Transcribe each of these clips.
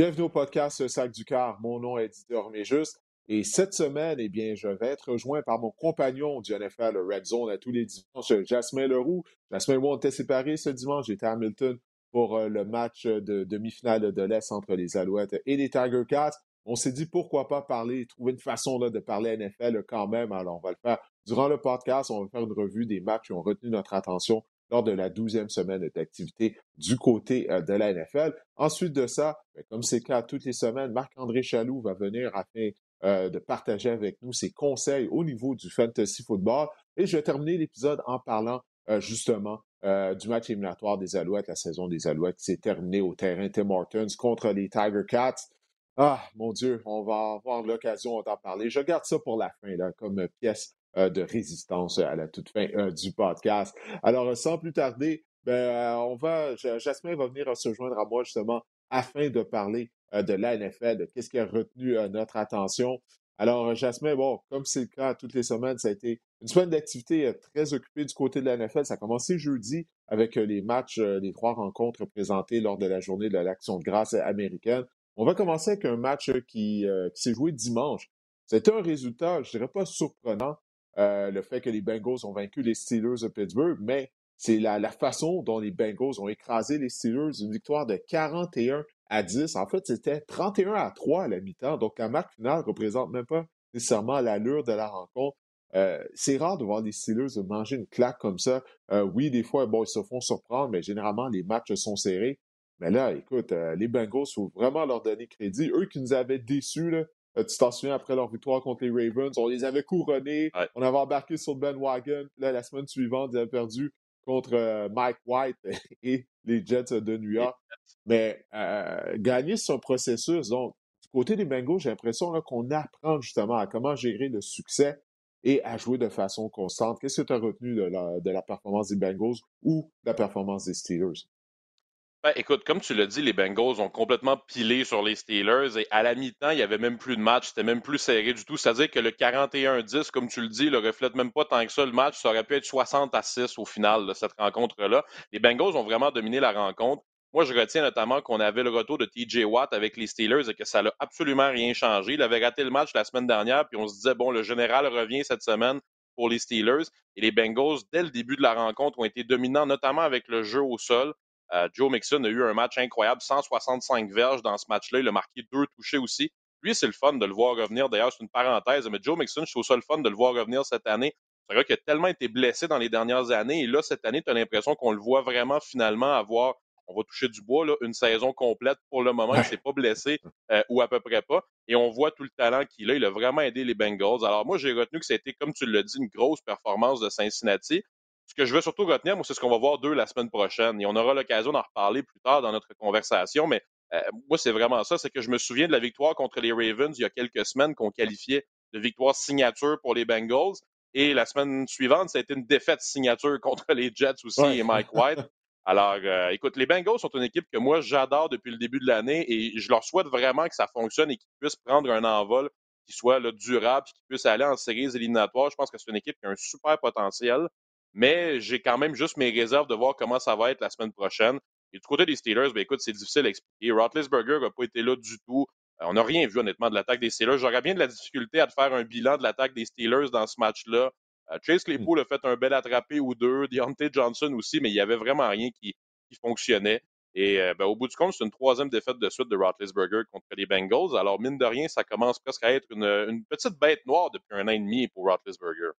Bienvenue au podcast Sac du Car. Mon nom est Didier. Et cette semaine, eh bien, je vais être rejoint par mon compagnon du NFL Red Zone à tous les dimanches, Jasmin Leroux. Jasmin moi, on était séparés ce dimanche. J'étais à Hamilton pour euh, le match de demi-finale de l'Est entre les Alouettes et les Tiger Cats. On s'est dit pourquoi pas parler, trouver une façon là, de parler NFL quand même. Alors, on va le faire durant le podcast. On va faire une revue des matchs qui ont retenu notre attention lors de la douzième semaine d'activité du côté euh, de la NFL. Ensuite de ça, ben, comme c'est le cas toutes les semaines, Marc-André Chaloux va venir afin euh, de partager avec nous ses conseils au niveau du fantasy football. Et je vais terminer l'épisode en parlant euh, justement du match éliminatoire des Alouettes, la saison des Alouettes qui s'est terminée au terrain Tim Hortons contre les Tiger Cats. Ah, mon Dieu, on va avoir l'occasion d'en parler. Je garde ça pour la fin, là, comme pièce de résistance à la toute fin euh, du podcast. Alors, sans plus tarder, ben, euh, on va, Jasmin va venir se joindre à moi justement afin de parler de la NFL, de qu'est-ce qui a retenu notre attention. Alors, Jasmin, bon, comme c'est le cas toutes les semaines, ça a été une semaine d'activité très occupée du côté de la NFL. Ça a commencé jeudi avec les matchs, les trois rencontres présentées lors de la journée de l'Action de grâce américaine. On va commencer avec un match qui, qui s'est joué dimanche. C'était un résultat, je dirais pas surprenant, euh, le fait que les Bengals ont vaincu les Steelers de Pittsburgh, mais c'est la, façon dont les Bengals ont écrasé les Steelers, une victoire de 41 à 10. En fait, c'était 31 à 3 à la mi-temps, donc la marque finale ne représente même pas nécessairement l'allure de la rencontre. Euh, c'est rare de voir les Steelers manger une claque comme ça. Euh, oui, des fois, bon, ils se font surprendre, mais généralement, les matchs sont serrés. Mais là, écoute, les Bengals, il faut vraiment leur donner crédit. Eux qui nous avaient déçus, là, euh, tu t'en souviens, après leur victoire contre les Ravens, on les avait couronnés, on avait embarqué sur le bandwagon. Là, la semaine suivante, ils avaient perdu contre euh, Mike White et les Jets de New York. Mais euh, gagner son processus, donc, du côté des Bengals, j'ai l'impression qu'on apprend justement à comment gérer le succès et à jouer de façon constante. Qu'est-ce que tu as retenu de la, de la performance des Bengals ou de la performance des Steelers? Ben, écoute, comme tu l'as dit, les Bengals ont complètement pilé sur les Steelers et à la mi-temps, il n'y avait même plus de match, c'était même plus serré du tout. C'est-à-dire que le 41-10, comme tu le dis, ne reflète même pas tant que ça le match. Ça aurait pu être 60 à 6 au final de cette rencontre-là. Les Bengals ont vraiment dominé la rencontre. Moi, je retiens notamment qu'on avait le retour de TJ Watt avec les Steelers et que ça n'a absolument rien changé. Il avait raté le match la semaine dernière, puis on se disait, bon, le général revient cette semaine pour les Steelers. Et les Bengals, dès le début de la rencontre, ont été dominants, notamment avec le jeu au sol. Euh, Joe Mixon a eu un match incroyable, 165 verges dans ce match-là. Il a marqué deux touchés aussi. Lui, c'est le fun de le voir revenir. D'ailleurs, c'est une parenthèse, mais Joe Mixon, je trouve ça le fun de le voir revenir cette année. C'est un gars qui a tellement été blessé dans les dernières années. Et là, cette année, tu as l'impression qu'on le voit vraiment finalement avoir, on va toucher du bois, là, une saison complète pour le moment. Il ne s'est pas blessé euh, ou à peu près pas. Et on voit tout le talent qu'il a. Il a vraiment aidé les Bengals. Alors moi, j'ai retenu que c'était, comme tu l'as dit, une grosse performance de Cincinnati. Ce que je veux surtout retenir, moi, c'est ce qu'on va voir d'eux la semaine prochaine. Et on aura l'occasion d'en reparler plus tard dans notre conversation. Mais euh, moi, c'est vraiment ça. C'est que je me souviens de la victoire contre les Ravens il y a quelques semaines qu'on qualifiait de victoire signature pour les Bengals. Et la semaine suivante, ça a été une défaite signature contre les Jets aussi et Mike White. Alors, euh, écoute, les Bengals sont une équipe que moi, j'adore depuis le début de l'année et je leur souhaite vraiment que ça fonctionne et qu'ils puissent prendre un envol qui soit là, durable et qu'ils puissent aller en séries éliminatoires. Je pense que c'est une équipe qui a un super potentiel. Mais j'ai quand même juste mes réserves de voir comment ça va être la semaine prochaine. Et du côté des Steelers, ben écoute, c'est difficile à expliquer. Roethlisberger n'a pas été là du tout. Euh, on n'a rien vu honnêtement de l'attaque des Steelers. J'aurais bien de la difficulté à faire un bilan de l'attaque des Steelers dans ce match-là. Euh, Chase hmm. Claypool a fait un bel attrapé ou deux, Deontay Johnson aussi, mais il n'y avait vraiment rien qui, fonctionnait. Et euh, ben, au bout du compte, c'est une troisième défaite de suite de Roethlisberger contre les Bengals. Alors, mine de rien, ça commence presque à être une, une petite bête noire depuis un an et demi pour Roethlisberger.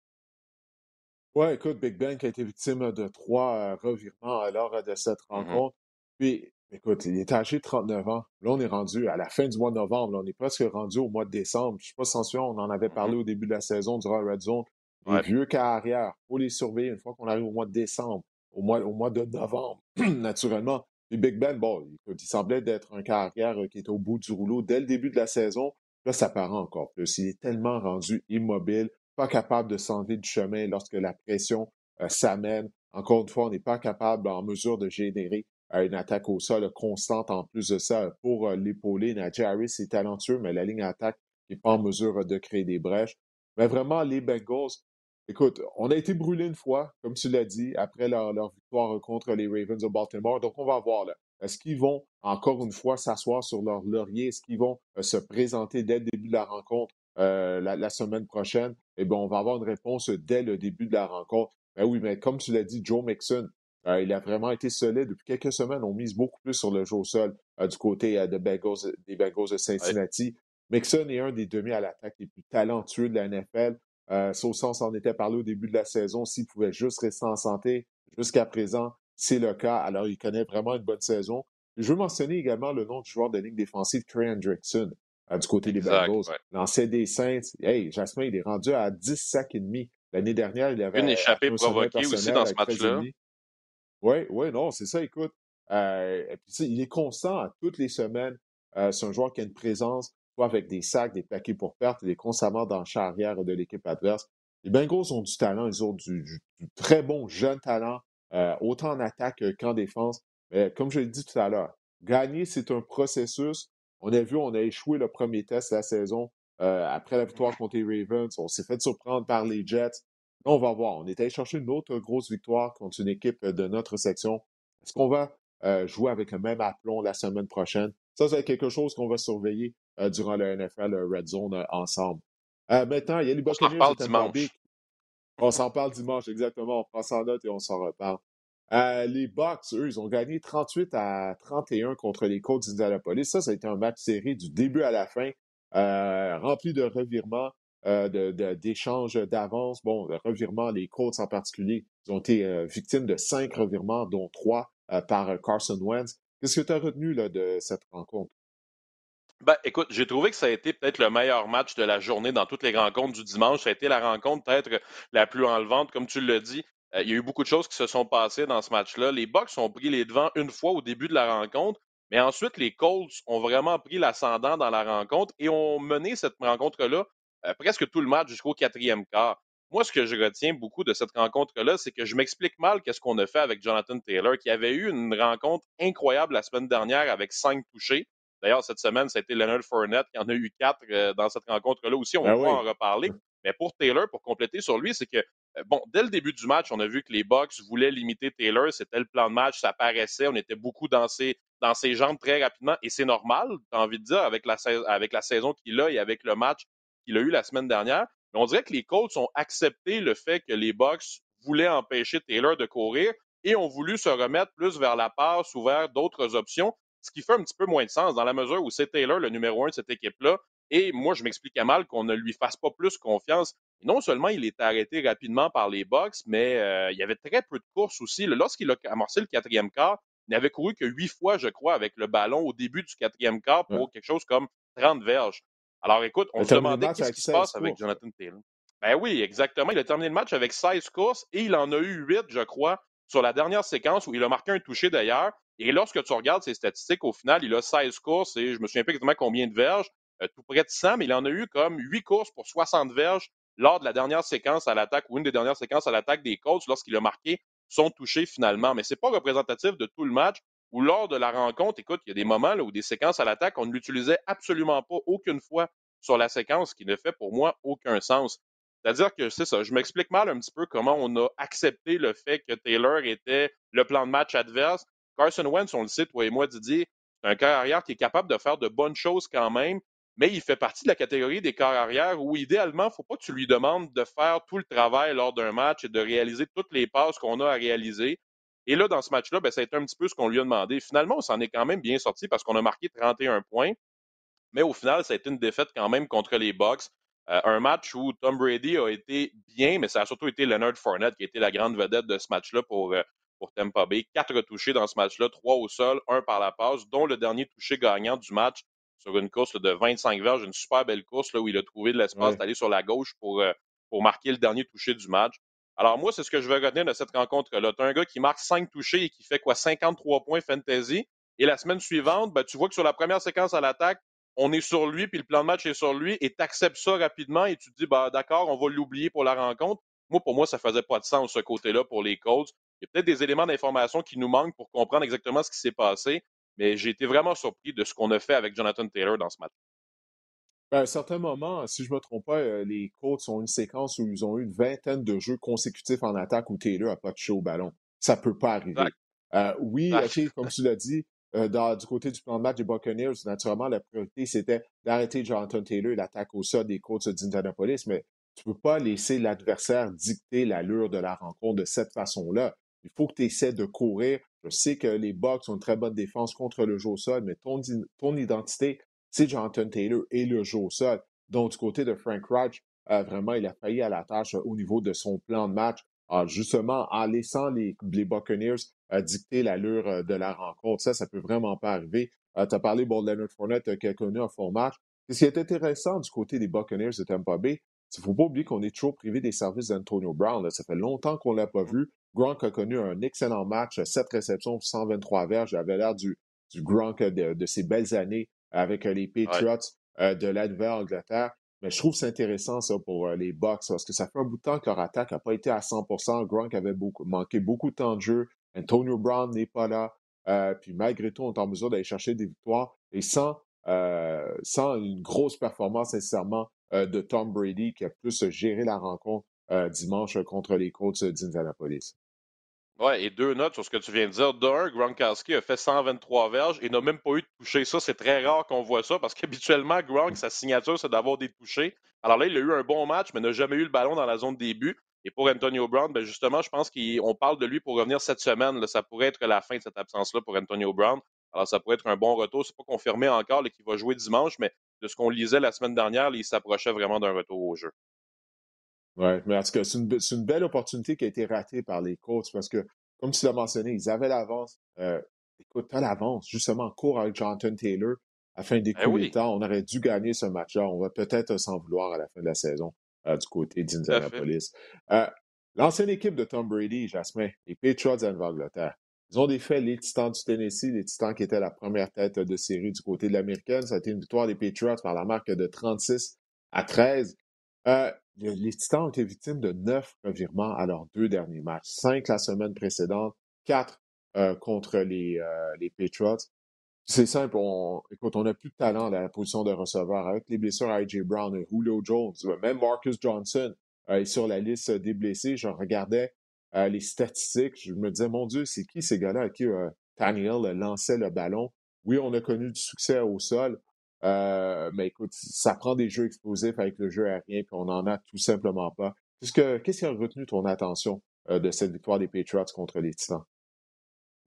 Ouais, écoute, Big Ben qui a été victime de trois euh, revirements lors de cette mmh rencontre. Puis, écoute, il est âgé de 39 ans. Là, on est rendu à la fin du mois de novembre. on est presque rendu au mois de décembre. Je ne sais pas si on en avait mmh parlé au début de la saison durant Red Zone. Les vieux carrières, il faut les surveiller une fois qu'on arrive au mois de décembre, au mois, au mois de novembre, naturellement. Puis Big Ben, bon, il semblait d'être un carrière euh, qui était au bout du rouleau dès le début de la saison. Là, ça paraît encore plus. Il est tellement rendu immobile pas capable de s'enlever du chemin lorsque la pression euh, s'amène. Encore une fois, on n'est pas capable, en mesure de générer euh, une attaque au sol constante. En plus de ça, pour euh, l'épauler, Najee Harris est talentueux, mais la ligne d'attaque n'est pas en mesure de créer des brèches. Mais vraiment, les Bengals, écoute, on a été brûlés une fois, comme tu l'as dit, après leur, victoire contre les Ravens de Baltimore. Donc, on va voir là. Est-ce qu'ils vont, encore une fois, s'asseoir sur leur laurier? Est-ce qu'ils vont se présenter dès le début de la rencontre la, semaine prochaine? Eh bien, on va avoir une réponse dès le début de la rencontre. Ben oui, mais comme tu l'as dit, Joe Mixon, il a vraiment été solide. Depuis quelques semaines, on mise beaucoup plus sur le jeu au sol du côté de Bengals, des Bengals de Cincinnati. Mixon est un des demi à l'attaque les plus talentueux de la NFL. Euh, sens en était parlé au début de la saison. S'il pouvait juste rester en santé, jusqu'à présent, c'est le cas. Alors, il connaît vraiment une bonne saison. Je veux mentionner également le nom du joueur de ligne défensive, Trey Hendrickson, euh, du côté des Bengals. L'ancien des Saints. Hey, Jasmin, il est rendu à 10 sacs et demi. L'année dernière, il avait une échappée provoquée aussi dans ce match-là. Oui, oui, non, c'est ça, écoute. Euh, il est constant à toutes les semaines. Euh, c'est un joueur qui a une présence, soit avec des sacs, des paquets pour perte. Il est constamment dans le champ arrière de l'équipe adverse. Les Bengals ont du talent, ils ont du, très bon jeune talent, euh, autant en attaque qu'en défense. Mais comme je l'ai dit tout à l'heure, gagner, c'est un processus. On a vu, on a échoué le premier test de la saison. après la victoire contre les Ravens, on s'est fait surprendre par les Jets. On va voir. On est allé chercher une autre grosse victoire contre une équipe de notre section. Est-ce qu'on va euh, jouer avec le même aplomb la semaine prochaine? Ça, c'est quelque chose qu'on va surveiller euh, durant le NFL Red Zone euh, ensemble. maintenant, il y a les on dimanche. On s'en parle dimanche, exactement. On prend ça en note et on s'en reparle. Les Bucks, eux, ils ont gagné 38 à 31 contre les Colts d'Indianapolis. Ça, ça a été un match serré du début à la fin, rempli de revirements. Euh, d'échanges d'avance. Bon, le revirement, les Colts en particulier, ils ont été euh, victimes de cinq revirements, dont trois euh, par Carson Wentz. Qu'est-ce que tu as retenu là, de cette rencontre? Ben, écoute, j'ai trouvé que ça a été peut-être le meilleur match de la journée dans toutes les rencontres du dimanche. Ça a été la rencontre peut-être la plus enlevante, comme tu l'as dit. Il y a eu beaucoup de choses qui se sont passées dans ce match-là. Les Bucks ont pris les devants une fois au début de la rencontre, mais ensuite, les Colts ont vraiment pris l'ascendant dans la rencontre et ont mené cette rencontre-là euh, presque tout le match jusqu'au quatrième quart. Moi, ce que je retiens beaucoup de cette rencontre-là, c'est que je m'explique mal qu'est-ce qu'on a fait avec Jonathan Taylor, qui avait eu une rencontre incroyable la semaine dernière avec cinq touchés. D'ailleurs, cette semaine, ça a été Leonard Fournette qui en a eu quatre euh, dans cette rencontre-là aussi. On va en reparler. Mais pour Taylor, pour compléter sur lui, c'est que, euh, bon, dès le début du match, on a vu que les Bucks voulaient limiter Taylor. C'était le plan de match, ça paraissait. On était beaucoup dans ses, jambes très rapidement. Et c'est normal, tu envie de dire, avec la, avec la saison qu'il a et avec le match qu'il a eu la semaine dernière. Mais on dirait que les Colts ont accepté le fait que les Bucks voulaient empêcher Taylor de courir et ont voulu se remettre plus vers la passe ou vers d'autres options, ce qui fait un petit peu moins de sens dans la mesure où c'est Taylor le numéro un de cette équipe-là. Et moi, je m'expliquais mal qu'on ne lui fasse pas plus confiance. non seulement il est arrêté rapidement par les Bucks, mais euh, il y avait très peu de courses aussi. Lorsqu'il a amorcé le quatrième quart, il n'avait couru que huit fois, je crois, avec le ballon au début du quatrième quart pour quelque chose comme 30 verges. Alors écoute, on se demandait qu'est-ce qui se passe avec Jonathan Taylor. Ben oui, exactement. Il a terminé le match avec 16 courses et il en a eu 8, je crois, sur la dernière séquence où il a marqué un touché d'ailleurs. Et lorsque tu regardes ses statistiques, au final, il a 16 courses et je me souviens pas exactement combien de verges, tout près de 100, mais il en a eu comme 8 courses pour 60 verges lors de la dernière séquence à l'attaque ou une des dernières séquences à l'attaque des Colts lorsqu'il a marqué son touché finalement. Mais c'est pas représentatif de tout le match ou lors de la rencontre, écoute, il y a des moments où des séquences à l'attaque, on ne l'utilisait absolument pas aucune fois sur la séquence, qui ne fait pour moi aucun sens. C'est-à-dire que c'est ça, je m'explique mal un petit peu comment on a accepté le fait que Taylor était le plan de match adverse. Carson Wentz, on le sait, toi et moi, Didier, c'est un corps arrière qui est capable de faire de bonnes choses quand même, mais il fait partie de la catégorie des corps arrière où idéalement, il ne faut pas que tu lui demandes de faire tout le travail lors d'un match et de réaliser toutes les passes qu'on a à réaliser. Et là, dans ce match-là, ben, ça a été un petit peu ce qu'on lui a demandé. Finalement, on s'en est quand même bien sorti parce qu'on a marqué 31 points. Mais au final, ça a été une défaite quand même contre les Bucks. Euh, un match où Tom Brady a été bien, mais ça a surtout été Leonard Fournette qui a été la grande vedette de ce match-là pour, euh, pour Bay. Quatre touchés dans ce match-là, trois au sol, un par la passe, dont le dernier touché gagnant du match sur une course de 25 verges, une super belle course là, où il a trouvé de l'espace d'aller sur la gauche pour, euh, pour marquer le dernier touché du match. Alors moi, c'est ce que je veux retenir de cette rencontre-là. Tu as un gars qui marque cinq touchés et qui fait quoi 53 points fantasy. Et la semaine suivante, ben, tu vois que sur la première séquence à l'attaque, on est sur lui, puis le plan de match est sur lui, et tu acceptes ça rapidement et tu te dis, bah, d'accord, on va l'oublier pour la rencontre. Moi, pour moi, ça faisait pas de sens, ce côté-là, pour les Colts. Il y a peut-être des éléments d'information qui nous manquent pour comprendre exactement ce qui s'est passé, mais j'ai été vraiment surpris de ce qu'on a fait avec Jonathan Taylor dans ce match. Ben, à un certain moment, si je ne me trompe pas, euh, les Colts ont une séquence où ils ont eu une vingtaine de jeux consécutifs en attaque où Taylor n'a pas touché au ballon. Ça ne peut pas arriver. Euh, oui, comme tu l'as dit, du côté du plan de match des Buccaneers, naturellement, la priorité, c'était d'arrêter Jonathan Taylor et l'attaque au sol des Colts d'Indianapolis, mais tu ne peux pas laisser l'adversaire dicter l'allure de la rencontre de cette façon-là. Il faut que tu essaies de courir. Je sais que les Bucks ont une très bonne défense contre le jeu au sol, mais ton, identité, c'est Jonathan Taylor et le jeu au sol. Donc, du côté de Frank Reich, euh, vraiment, il a failli à la tâche au niveau de son plan de match, justement en laissant les, les Buccaneers euh, dicter l'allure euh, de la rencontre. Ça, ça peut vraiment pas arriver. tu as parlé de Leonard Fournette qui a connu un fond match. Ce qui est intéressant du côté des Buccaneers de Tampa Bay, il ne faut pas oublier qu'on est toujours privé des services d'Antonio Brown. Ça fait longtemps qu'on ne l'a pas vu. Gronk a connu un excellent match, 7 réceptions, 123 verges. Il avait l'air du, du Gronk de, de, ses belles années avec les Patriots de la Nouvelle-Angleterre. Mais je trouve c'est intéressant, ça, pour euh, les Bucks, parce que ça fait un bout de temps que leur attaque n'a pas été à 100% Gronk avait beaucoup, manqué beaucoup de temps de jeu. Antonio Brown n'est pas là. Euh, puis malgré tout, on est en mesure d'aller chercher des victoires. Et sans, euh, sans une grosse performance nécessairement de Tom Brady, qui a plus géré la rencontre dimanche contre les Colts d'Indianapolis. Ouais, et deux notes sur ce que tu viens de dire. D'un, Gronkowski a fait 123 verges et n'a même pas eu de toucher. Ça, c'est très rare qu'on voit ça parce qu'habituellement, Gronk, sa signature, c'est d'avoir des touchés. Alors là, il a eu un bon match, mais n'a jamais eu le ballon dans la zone de début. Et pour Antonio Brown, ben justement, je pense qu'on parle de lui pour revenir cette semaine. Ça pourrait être la fin de cette absence-là pour Antonio Brown. Alors, ça pourrait être un bon retour. C'est pas confirmé encore qu'il va jouer dimanche, mais de ce qu'on lisait la semaine dernière, il s'approchait vraiment d'un retour au jeu. Oui, mais en tout cas, c'est une, belle opportunité qui a été ratée par les coachs parce que, comme tu l'as mentionné, ils avaient l'avance. Euh, écoute, tu as l'avance, justement, en cours avec Jonathan Taylor afin d'écouler le temps. On aurait dû gagner ce match-là. On va peut-être s'en vouloir à la fin de la saison euh, du côté d'Indianapolis. Euh, l'ancienne équipe de Tom Brady, Jasmin, les Patriots d'Angleterre, ils ont défait les Titans du Tennessee, les Titans qui étaient la première tête de série du côté de l'américaine. Ça a été une victoire des Patriots par la marque de 36 à 13. Euh, les Titans ont été victimes de neuf revirements à leurs deux derniers matchs. Cinq la semaine précédente, quatre euh, contre les, euh, les Patriots. C'est simple, on, écoute, on n'a plus de talent à la position de receveur. Avec les blessures à A.J. Brown et Julio Jones, même Marcus Johnson est sur la liste des blessés. Je regardais les statistiques, je me disais, mon Dieu, c'est qui ces gars-là à qui Daniel lançait le ballon? Oui, on a connu du succès au sol, euh, mais écoute, ça prend des jeux explosifs avec le jeu aérien, puis on n'en a tout simplement pas. Qu'est-ce qui a retenu ton attention euh, de cette victoire des Patriots contre les Titans?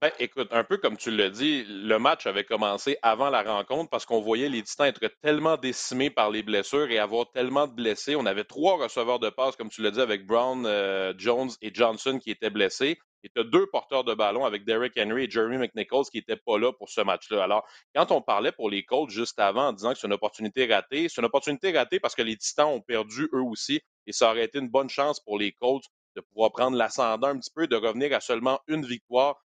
Ben, écoute, un peu comme tu l'as dit, le match avait commencé avant la rencontre parce qu'on voyait les Titans être tellement décimés par les blessures et avoir tellement de blessés. On avait trois receveurs de passe, comme tu l'as dit, avec Brown, euh, Jones et Johnson qui étaient blessés. Et tu as deux porteurs de ballon avec Derrick Henry et Jeremy McNichols qui n'étaient pas là pour ce match-là. Alors, quand on parlait pour les Colts juste avant en disant que c'est une opportunité ratée, c'est une opportunité ratée parce que les Titans ont perdu eux aussi et ça aurait été une bonne chance pour les Colts de pouvoir prendre l'ascendant un petit peu, de revenir à seulement une victoire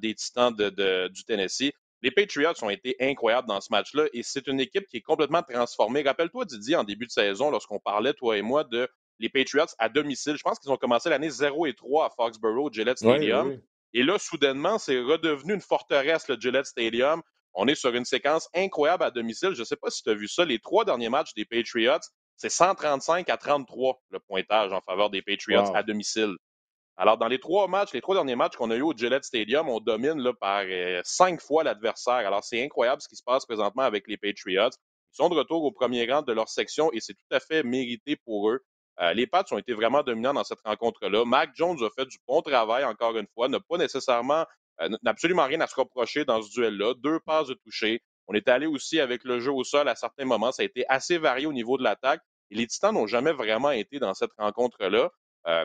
des Titans de, du Tennessee. Les Patriots ont été incroyables dans ce match-là et c'est une équipe qui est complètement transformée. Rappelle-toi, Didier, en début de saison, lorsqu'on parlait, toi et moi, de les Patriots à domicile. Je pense qu'ils ont commencé l'année 0 et 3 à Foxborough, Gillette Stadium. Et là, soudainement, c'est redevenu une forteresse, le Gillette Stadium. On est sur une séquence incroyable à domicile. Je ne sais pas si tu as vu ça. Les trois derniers matchs des Patriots, c'est 135 à 33 le pointage en faveur des Patriots à domicile. Alors, dans les trois matchs, les trois derniers matchs qu'on a eu au Gillette Stadium, on domine là, par euh, cinq fois l'adversaire. Alors, c'est incroyable ce qui se passe présentement avec les Patriots. Ils sont de retour au premier rang de leur section et c'est tout à fait mérité pour eux. Euh, les Pats ont été vraiment dominants dans cette rencontre-là. Mac Jones a fait du bon travail, encore une fois, n'a pas nécessairement, euh, n'a absolument rien à se reprocher dans ce duel-là. Deux passes de toucher. On est allé aussi avec le jeu au sol à certains moments. Ça a été assez varié au niveau de l'attaque. Et les Titans n'ont jamais vraiment été dans cette rencontre-là.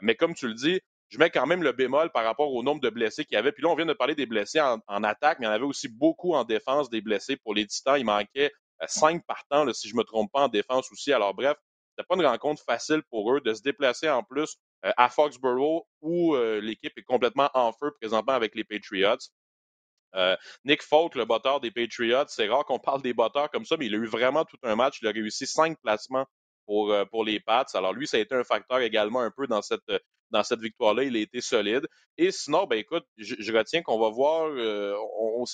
mais comme tu le dis, je mets quand même le bémol par rapport au nombre de blessés qu'il y avait. Puis là, on vient de parler des blessés en, attaque, mais il y en avait aussi beaucoup en défense des blessés pour les Titans. Il manquait euh, cinq partants, si je ne me trompe pas, en défense aussi. Alors bref, c'était pas une rencontre facile pour eux de se déplacer en plus euh, à Foxborough où euh, l'équipe est complètement en feu présentement avec les Patriots. Nick Folk, le botteur des Patriots, c'est rare qu'on parle des botteurs comme ça, mais il a eu vraiment tout un match. Il a réussi cinq placements pour, pour les Pats. Alors lui, ça a été un facteur également un peu dans cette dans cette victoire-là, il a été solide. Et sinon, ben écoute, je, retiens qu'on va voir, euh,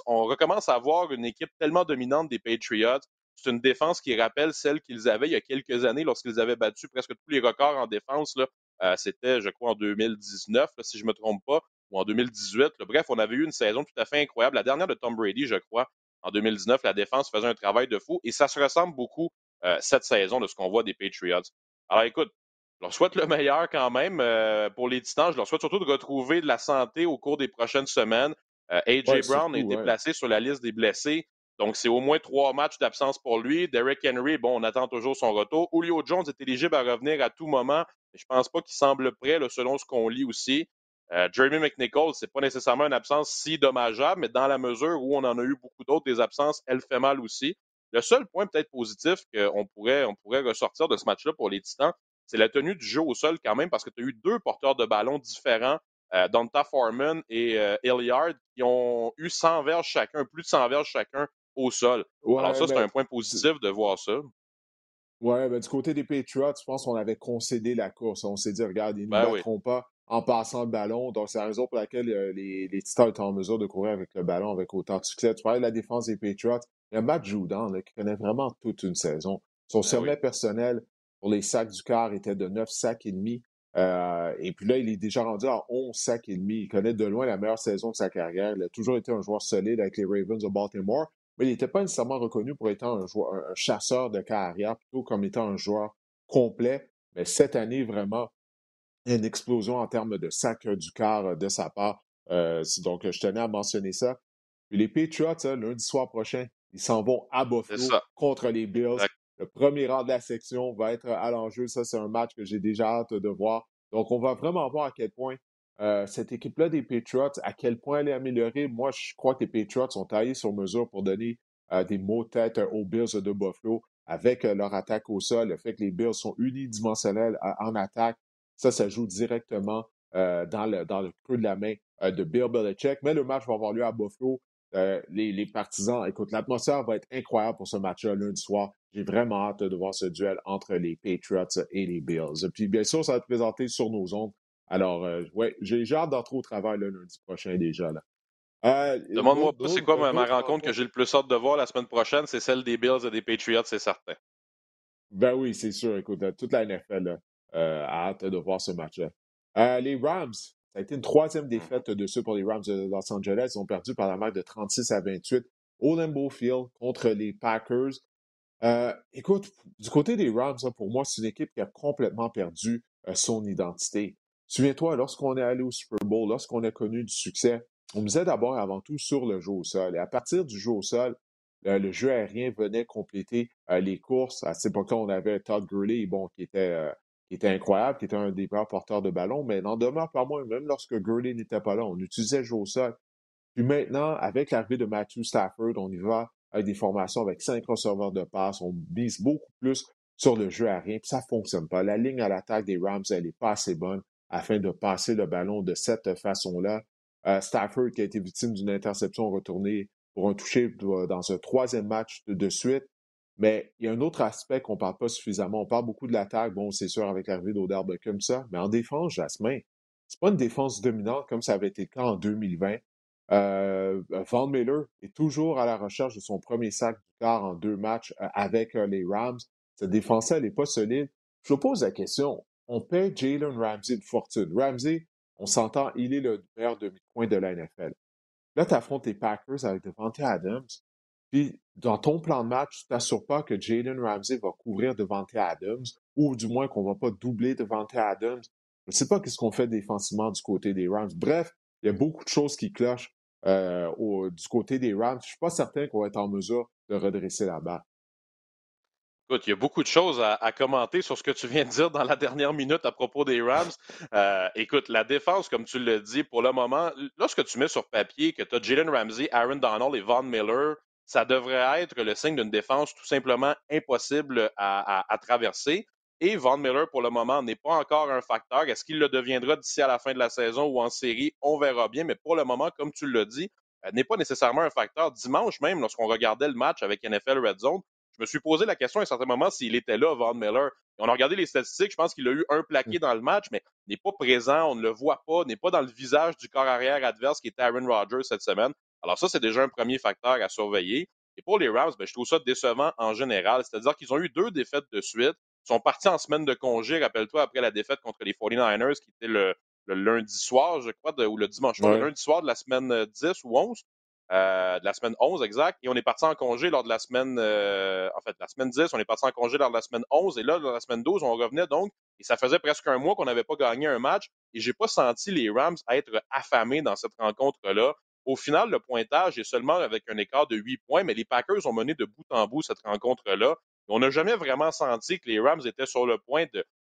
on, recommence à voir une équipe tellement dominante des Patriots. C'est une défense qui rappelle celle qu'ils avaient il y a quelques années lorsqu'ils avaient battu presque tous les records en défense. Là. Euh, c'était, je crois, en 2019, si je ne me trompe pas. ou en 2018. Bref, on avait eu une saison tout à fait incroyable. La dernière de Tom Brady, je crois, en 2019, la défense faisait un travail de fou et ça se ressemble beaucoup euh, cette saison de ce qu'on voit des Patriots. Alors écoute, je leur souhaite le meilleur quand même euh, pour les Titans. Je leur souhaite surtout de retrouver de la santé au cours des prochaines semaines. Euh, AJ Brown a été placé sur la liste des blessés. Donc, c'est au moins trois matchs d'absence pour lui. Derek Henry, bon, on attend toujours son retour. Julio Jones est éligible à revenir à tout moment. Mais je pense pas qu'il semble prêt, selon ce qu'on lit aussi. Euh, Jeremy McNichol, c'est pas nécessairement une absence si dommageable, mais dans la mesure où on en a eu beaucoup d'autres, des absences, elle fait mal aussi. Le seul point peut-être positif qu'on pourrait, on pourrait ressortir de ce match-là pour les Titans, c'est la tenue du jeu au sol quand même, parce que tu as eu deux porteurs de ballon différents, euh, Donta Foreman et euh, Hilliard, qui ont eu 100 verges chacun, plus de 100 verges chacun au sol. Alors ça, c'est un point positif de voir ça. Ouais, ben, du côté des Patriots, je pense qu'on avait concédé la course. On s'est dit, regarde, ils ne ben battront pas en passant le ballon. Donc, c'est la raison pour laquelle euh, les, les Titans étaient en mesure de courir avec le ballon avec autant de succès. Tu parlais de la défense des Patriots. Il y a Matt Judon qui connaît vraiment toute une saison. Son ben sommet personnel pour les sacs du quart était de 9 sacs et demi. Euh, et puis là, il est déjà rendu à 11 sacs et demi. Il connaît de loin la meilleure saison de sa carrière. Il a toujours été un joueur solide avec les Ravens de Baltimore mais il n'était pas nécessairement reconnu pour être un, joueur, un, chasseur de carrière, plutôt comme étant un joueur complet. Mais cette année, vraiment, il y a une explosion en termes de sac du quart euh, de sa part. Euh, donc, je tenais à mentionner ça. Puis les Patriots, hein, lundi soir prochain, ils s'en vont à Buffalo contre les Bills. Le premier rang de la section va être à l'enjeu. Ça, c'est un match que j'ai déjà hâte de voir. Donc, on va vraiment voir à quel point euh, cette équipe-là des Patriots, à quel point elle est améliorée, moi, je crois que les Patriots sont taillés sur mesure pour donner euh, des mots tête aux Bills de Buffalo avec euh, leur attaque au sol, le fait que les Bills sont unidimensionnels en attaque. Ça, ça joue directement dans, le, dans le creux de la main de Bill Belichick. Mais le match va avoir lieu à Buffalo. Les, les, partisans, écoute, l'atmosphère va être incroyable pour ce match-là lundi soir. J'ai vraiment hâte de voir ce duel entre les Patriots et les Bills. Puis bien sûr, ça va être présenté sur nos ondes alors, euh, ouais, j'ai hâte d'entrer au travail le lundi prochain déjà. Là. Euh, Demande-moi c'est quoi ma, rencontre que j'ai le plus hâte de voir la semaine prochaine, c'est celle des Bills et des Patriots, c'est certain. Ben oui, c'est sûr. Écoute, toute la NFL euh, a hâte de voir ce match-là. les Rams, ça a été une troisième mmh défaite de ceux pour les Rams de Los Angeles. Ils ont perdu par la marque de 36 à 28 au Lambeau Field contre les Packers. écoute, du côté des Rams, pour moi, c'est une équipe qui a complètement perdu son identité. Souviens-toi, lorsqu'on est allé au Super Bowl, lorsqu'on a connu du succès, on misait d'abord avant tout sur le jeu au sol. Et à partir du jeu au sol, le jeu aérien venait compléter euh, les courses. À cette époque-là, on avait Todd Gurley, bon, qui était, euh, qui était incroyable, qui était un des meilleurs porteurs de ballon, mais n'en demeure pas moins, même lorsque Gurley n'était pas là, on utilisait au sol. Puis maintenant, avec l'arrivée de Matthew Stafford, on y va avec des formations avec cinq receveurs de passe, on mise beaucoup plus sur le jeu aérien, puis ça ne fonctionne pas. La ligne à l'attaque des Rams, elle n'est pas assez bonne afin de passer le ballon de cette façon-là. Euh, Stafford, qui a été victime d'une interception retournée pour un toucher dans un troisième match de, suite. Mais il y a un autre aspect qu'on ne parle pas suffisamment. On parle beaucoup de l'attaque, bon, c'est sûr, avec l'arrivée d'Odell comme ça. Mais en défense, Jasmin, c'est pas une défense dominante comme ça avait été le cas en 2020. Euh, Van Miller est toujours à la recherche de son premier sac du quart en deux matchs euh, avec euh, les Rams. Cette défense-là, elle n'est pas solide. Je vous pose la question, on paie Jalen Ramsey une fortune. Ramsey, on s'entend, il est le meilleur demi-coin de la NFL. Là, tu affrontes les Packers avec Devante Adams. Puis, dans ton plan de match, tu t'assures pas que Jalen Ramsey va couvrir Devante Adams, ou du moins qu'on ne va pas doubler Devante Adams. Je ne sais pas qu'est-ce qu'on fait défensivement du côté des Rams. Bref, il y a beaucoup de choses qui clochent euh, du côté des Rams. Je ne suis pas certain qu'on va être en mesure de redresser la barre. Écoute, il y a beaucoup de choses à, commenter sur ce que tu viens de dire dans la dernière minute à propos des Rams. Euh, écoute, la défense, comme tu l'as dit, pour le moment, lorsque tu mets sur papier que tu as Jalen Ramsey, Aaron Donald et Von Miller, ça devrait être le signe d'une défense tout simplement impossible à, à, traverser. Et Von Miller, pour le moment, n'est pas encore un facteur. Est-ce qu'il le deviendra d'ici à la fin de la saison ou en série? On verra bien. Mais pour le moment, comme tu l'as dit, euh, n'est pas nécessairement un facteur. Dimanche même, lorsqu'on regardait le match avec NFL Red Zone, je me suis posé la question à un certain moment s'il était là, Von Miller. On a regardé les statistiques, je pense qu'il a eu un plaqué mm. dans le match, mais n'est pas présent, on ne le voit pas, n'est pas dans le visage du corps arrière adverse qui était Aaron Rodgers cette semaine. Alors ça, c'est déjà un premier facteur à surveiller. Et pour les Rams, ben, je trouve ça décevant en général. C'est-à-dire qu'ils ont eu deux défaites de suite. Ils sont partis en semaine de congé, rappelle-toi, après la défaite contre les 49ers, qui était le, lundi soir, je crois, ou le dimanche soir, le lundi soir de la semaine 10 ou 11. de la semaine 11 exact, et on est parti en congé lors de la semaine, en fait, la semaine 10, on est parti en congé lors de la semaine 11, et là, dans la semaine 12, on revenait donc, et ça faisait presque un mois qu'on n'avait pas gagné un match, et j'ai pas senti les Rams être affamés dans cette rencontre-là. Au final, le pointage est seulement avec un écart de 8 points, mais les Packers ont mené de bout en bout cette rencontre-là. On n'a jamais vraiment senti que les Rams étaient sur le point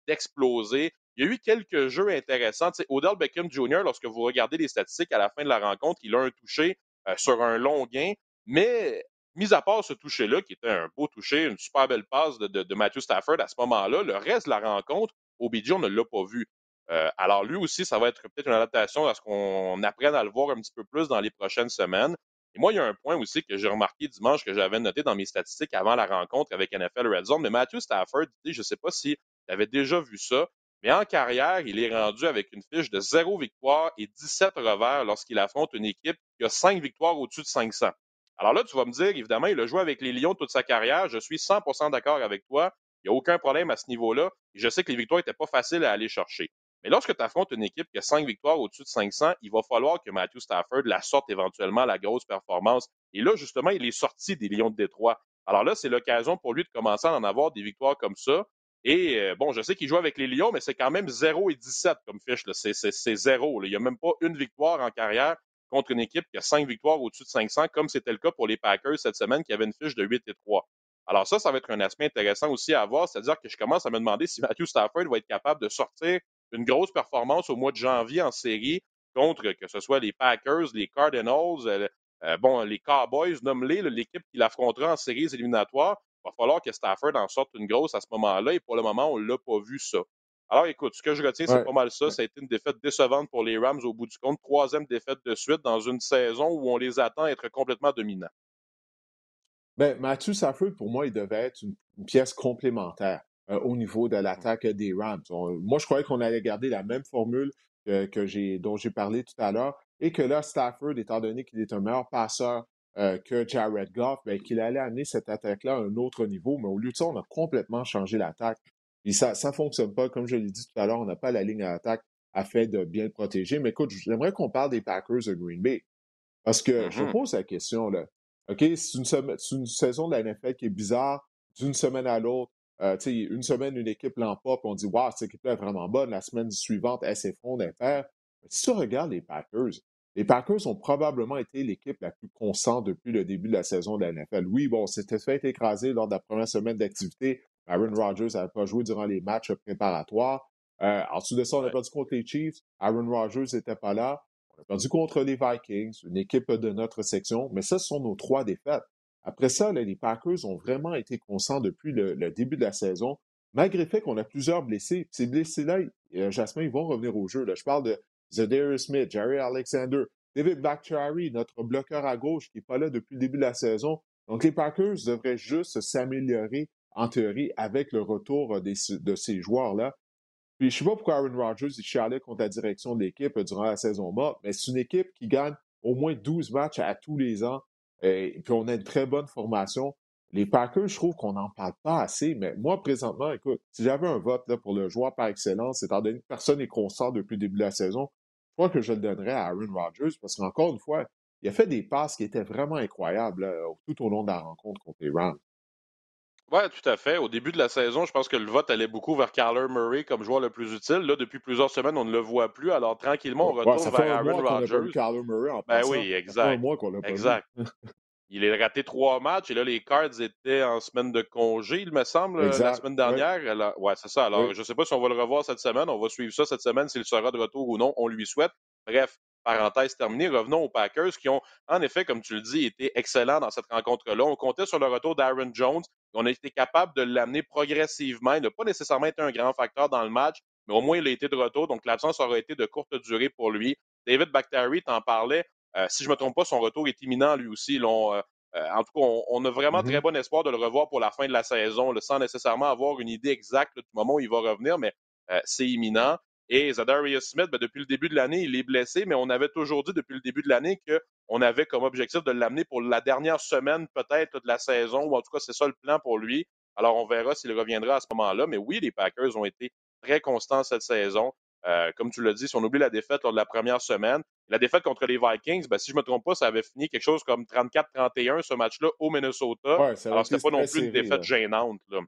d'exploser. il y a eu quelques jeux intéressants. Odell Beckham Jr., lorsque vous regardez les statistiques à la fin de la rencontre, il a un touché euh, sur un long gain, mais mis à part ce toucher-là, qui était un beau toucher, une super belle passe de, Matthew Stafford à ce moment-là, le reste de la rencontre, OBJ, on ne l'a pas vu. Euh, alors lui aussi, ça va être peut-être une adaptation à ce qu'on apprenne à le voir un petit peu plus dans les prochaines semaines. Et moi, il y a un point aussi que j'ai remarqué dimanche que j'avais noté dans mes statistiques avant la rencontre avec NFL Red Zone. Mais Matthew Stafford, je ne sais pas si tu avais déjà vu ça, mais en carrière, il est rendu avec une fiche de 0 victoire et 17 revers lorsqu'il affronte une équipe qui a 5 victoires au-dessus de 500. Alors là, tu vas me dire, évidemment, il a joué avec les Lions toute sa carrière. Je suis 100% d'accord avec toi. Il n'y a aucun problème à ce niveau-là. je sais que les victoires n'étaient pas faciles à aller chercher. Mais lorsque tu affrontes une équipe qui a cinq victoires au-dessus de 500, il va falloir que Matthew Stafford la sorte éventuellement la grosse performance. Et là, justement, il est sorti des Lions de Détroit. Alors là, c'est l'occasion pour lui de commencer à en avoir des victoires comme ça. Et euh, bon, je sais qu'il joue avec les Lions, mais c'est quand même 0 et 17 comme fiche. C'est zéro. Il n'y a même pas une victoire en carrière contre une équipe qui a cinq victoires au-dessus de 500, comme c'était le cas pour les Packers cette semaine, qui avait une fiche de 8 et 3. Alors ça, ça va être un aspect intéressant aussi à voir, c'est-à-dire que je commence à me demander si Matthew Stafford va être capable de sortir une grosse performance au mois de janvier en série contre que ce soit les Packers, les Cardinals, euh, euh, bon, les Cowboys, nomme-les, l'équipe qui l'affrontera en séries éliminatoires. Il va falloir que Stafford en sorte une grosse à ce moment-là et pour le moment, on ne l'a pas vu ça. Alors écoute, ce que je retiens, c'est pas mal ça. Ça a été une défaite décevante pour les Rams au bout du compte. Troisième défaite de suite dans une saison où on les attend être complètement dominants. Ben, Matthew Stafford, pour moi, il devait être une pièce complémentaire. Euh, au niveau de l'attaque des Rams. moi, je croyais qu'on allait garder la même formule que, j'ai, dont j'ai parlé tout à l'heure et que là, Stafford, étant donné qu'il est un meilleur passeur euh, que Jared Goff, ben, qu'il allait amener cette attaque-là à un autre niveau. Mais au lieu de ça, on a complètement changé l'attaque. Et ça ne fonctionne pas. Comme je l'ai dit tout à l'heure, on n'a pas la ligne à à fait de bien le protéger. Mais écoute, j'aimerais qu'on parle des Packers de Green Bay. Parce que je mm-hmm. pose la question, là. OK, c'est une, une, saison de la NFL qui est bizarre d'une semaine à l'autre. Euh, une semaine, une équipe l'emporte, on dit Waouh, cette équipe-là est vraiment bonne. La semaine suivante, elle s'effondre, elle perd. si tu regardes les Packers, les Packers ont probablement été l'équipe la plus constante depuis le début de la saison de la NFL. Oui, bon, c'était fait écraser lors de la première semaine d'activité. Aaron Rodgers n'avait pas joué durant les matchs préparatoires. Euh, ensuite de ça, on a perdu contre les Chiefs. Aaron Rodgers n'était pas là. On a perdu contre les Vikings, une équipe de notre section. Mais ça, ce sont nos trois défaites. Après ça, les Packers ont vraiment été constants depuis le, début de la saison, malgré le fait qu'on a plusieurs blessés. Ces blessés-là, euh, Jasmin, ils vont revenir au jeu. Je parle de Zadarius Smith, Jerry Alexander, David Bakhtiari, notre bloqueur à gauche qui n'est pas là depuis le début de la saison. Donc, les Packers devraient juste s'améliorer en théorie avec le retour de ces joueurs-là. Puis, je ne sais pas pourquoi Aaron Rodgers est chialait contre la direction de l'équipe durant la saison morte, mais c'est une équipe qui gagne au moins 12 matchs à tous les ans et puis on a une très bonne formation. Les Packers, je trouve qu'on n'en parle pas assez, mais moi, présentement, écoute, si j'avais un vote là, pour le joueur par excellence, étant donné que personne n'est constant depuis le début de la saison, je crois que je le donnerais à Aaron Rodgers parce qu'encore une fois, il a fait des passes qui étaient vraiment incroyables tout au long de la rencontre contre les Rams. Oui, tout à fait. Au début de la saison, je pense que le vote allait beaucoup vers Kyler Murray comme joueur le plus utile. Là, depuis plusieurs semaines, on ne le voit plus. Alors, tranquillement, on retourne vers Aaron Rodgers. Murray en ben oui, exact. exact. Il a raté trois matchs et là, les Cards étaient en semaine de congé, il me semble, la semaine dernière. Oui, ouais, c'est ça. Alors, je ne sais pas si on va le revoir cette semaine. On va suivre ça cette semaine, s'il sera de retour ou non. On lui souhaite. Bref, parenthèse terminée, revenons aux Packers qui ont, en effet, comme tu le dis, été excellents dans cette rencontre-là. On comptait sur le retour d'Aaron Jones. On a été capable de l'amener progressivement. Il n'a pas nécessairement été un grand facteur dans le match, mais au moins il a été de retour. Donc l'absence aura été de courte durée pour lui. David Bakhtiari, t'en parlais. Euh, si je ne me trompe pas, son retour est imminent lui aussi. Euh, euh, en tout cas, on, a vraiment mm-hmm. très bon espoir de le revoir pour la fin de la saison, sans nécessairement avoir une idée exacte du moment où il va revenir, mais c'est imminent. Et Zadarius Smith, ben, depuis le début de l'année, il est blessé, mais on avait toujours dit depuis le début de l'année qu'on avait comme objectif de l'amener pour la dernière semaine peut-être de la saison, ou en tout cas c'est ça le plan pour lui. Alors on verra s'il reviendra à ce moment-là. Mais oui, les Packers ont été très constants cette saison. Euh, comme tu l'as dit, si on oublie la défaite lors de la première semaine, la défaite contre les Vikings, ben, si je ne me trompe pas, ça avait fini quelque chose comme 34-31 ce match-là au Minnesota. Ouais, Alors, c'était pas non plus une défaite là. gênante. Là.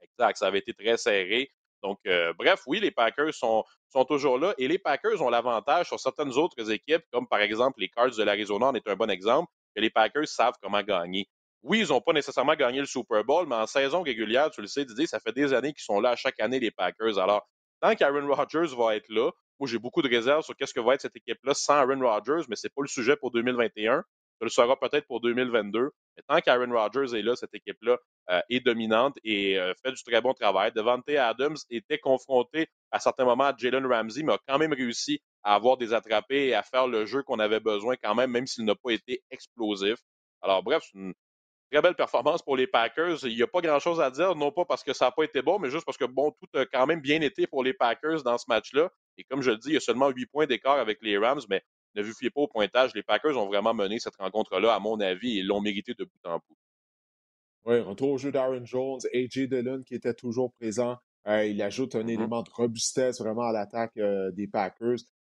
Exact, ça avait été très serré. Donc, euh, bref, oui, les Packers sont, toujours là et les Packers ont l'avantage sur certaines autres équipes, comme par exemple les Cards de l'Arizona en est un bon exemple, que les Packers savent comment gagner. Oui, ils n'ont pas nécessairement gagné le Super Bowl, mais en saison régulière, tu le sais, Didier, ça fait des années qu'ils sont là à chaque année, les Packers. Alors, tant qu'Aaron Rodgers va être là, moi, j'ai beaucoup de réserves sur qu'est-ce que va être cette équipe-là sans Aaron Rodgers, mais c'est pas le sujet pour 2021. Le sera peut-être pour 2022. Mais tant qu'Aaron Rodgers est là, cette équipe-là euh, est dominante et euh, fait du très bon travail. Devante Adams était confronté à certains moments à Jalen Ramsey, mais a quand même réussi à avoir des attrapés et à faire le jeu qu'on avait besoin quand même, même s'il n'a pas été explosif. Alors bref, c'est une très belle performance pour les Packers. Il n'y a pas grand-chose à dire, non pas parce que ça n'a pas été bon, mais juste parce que, bon, tout a quand même bien été pour les Packers dans ce match-là. Et comme je le dis, il y a seulement huit points d'écart avec les Rams, mais ne vous fiez pas au pointage. Les Packers ont vraiment mené cette rencontre-là, à mon avis, et l'ont mérité de bout en bout. Oui, retour au jeu d'Aaron Jones, AJ Dillon qui était toujours présent. Euh, il ajoute un Mhm. élément de robustesse vraiment à l'attaque euh, des Packers.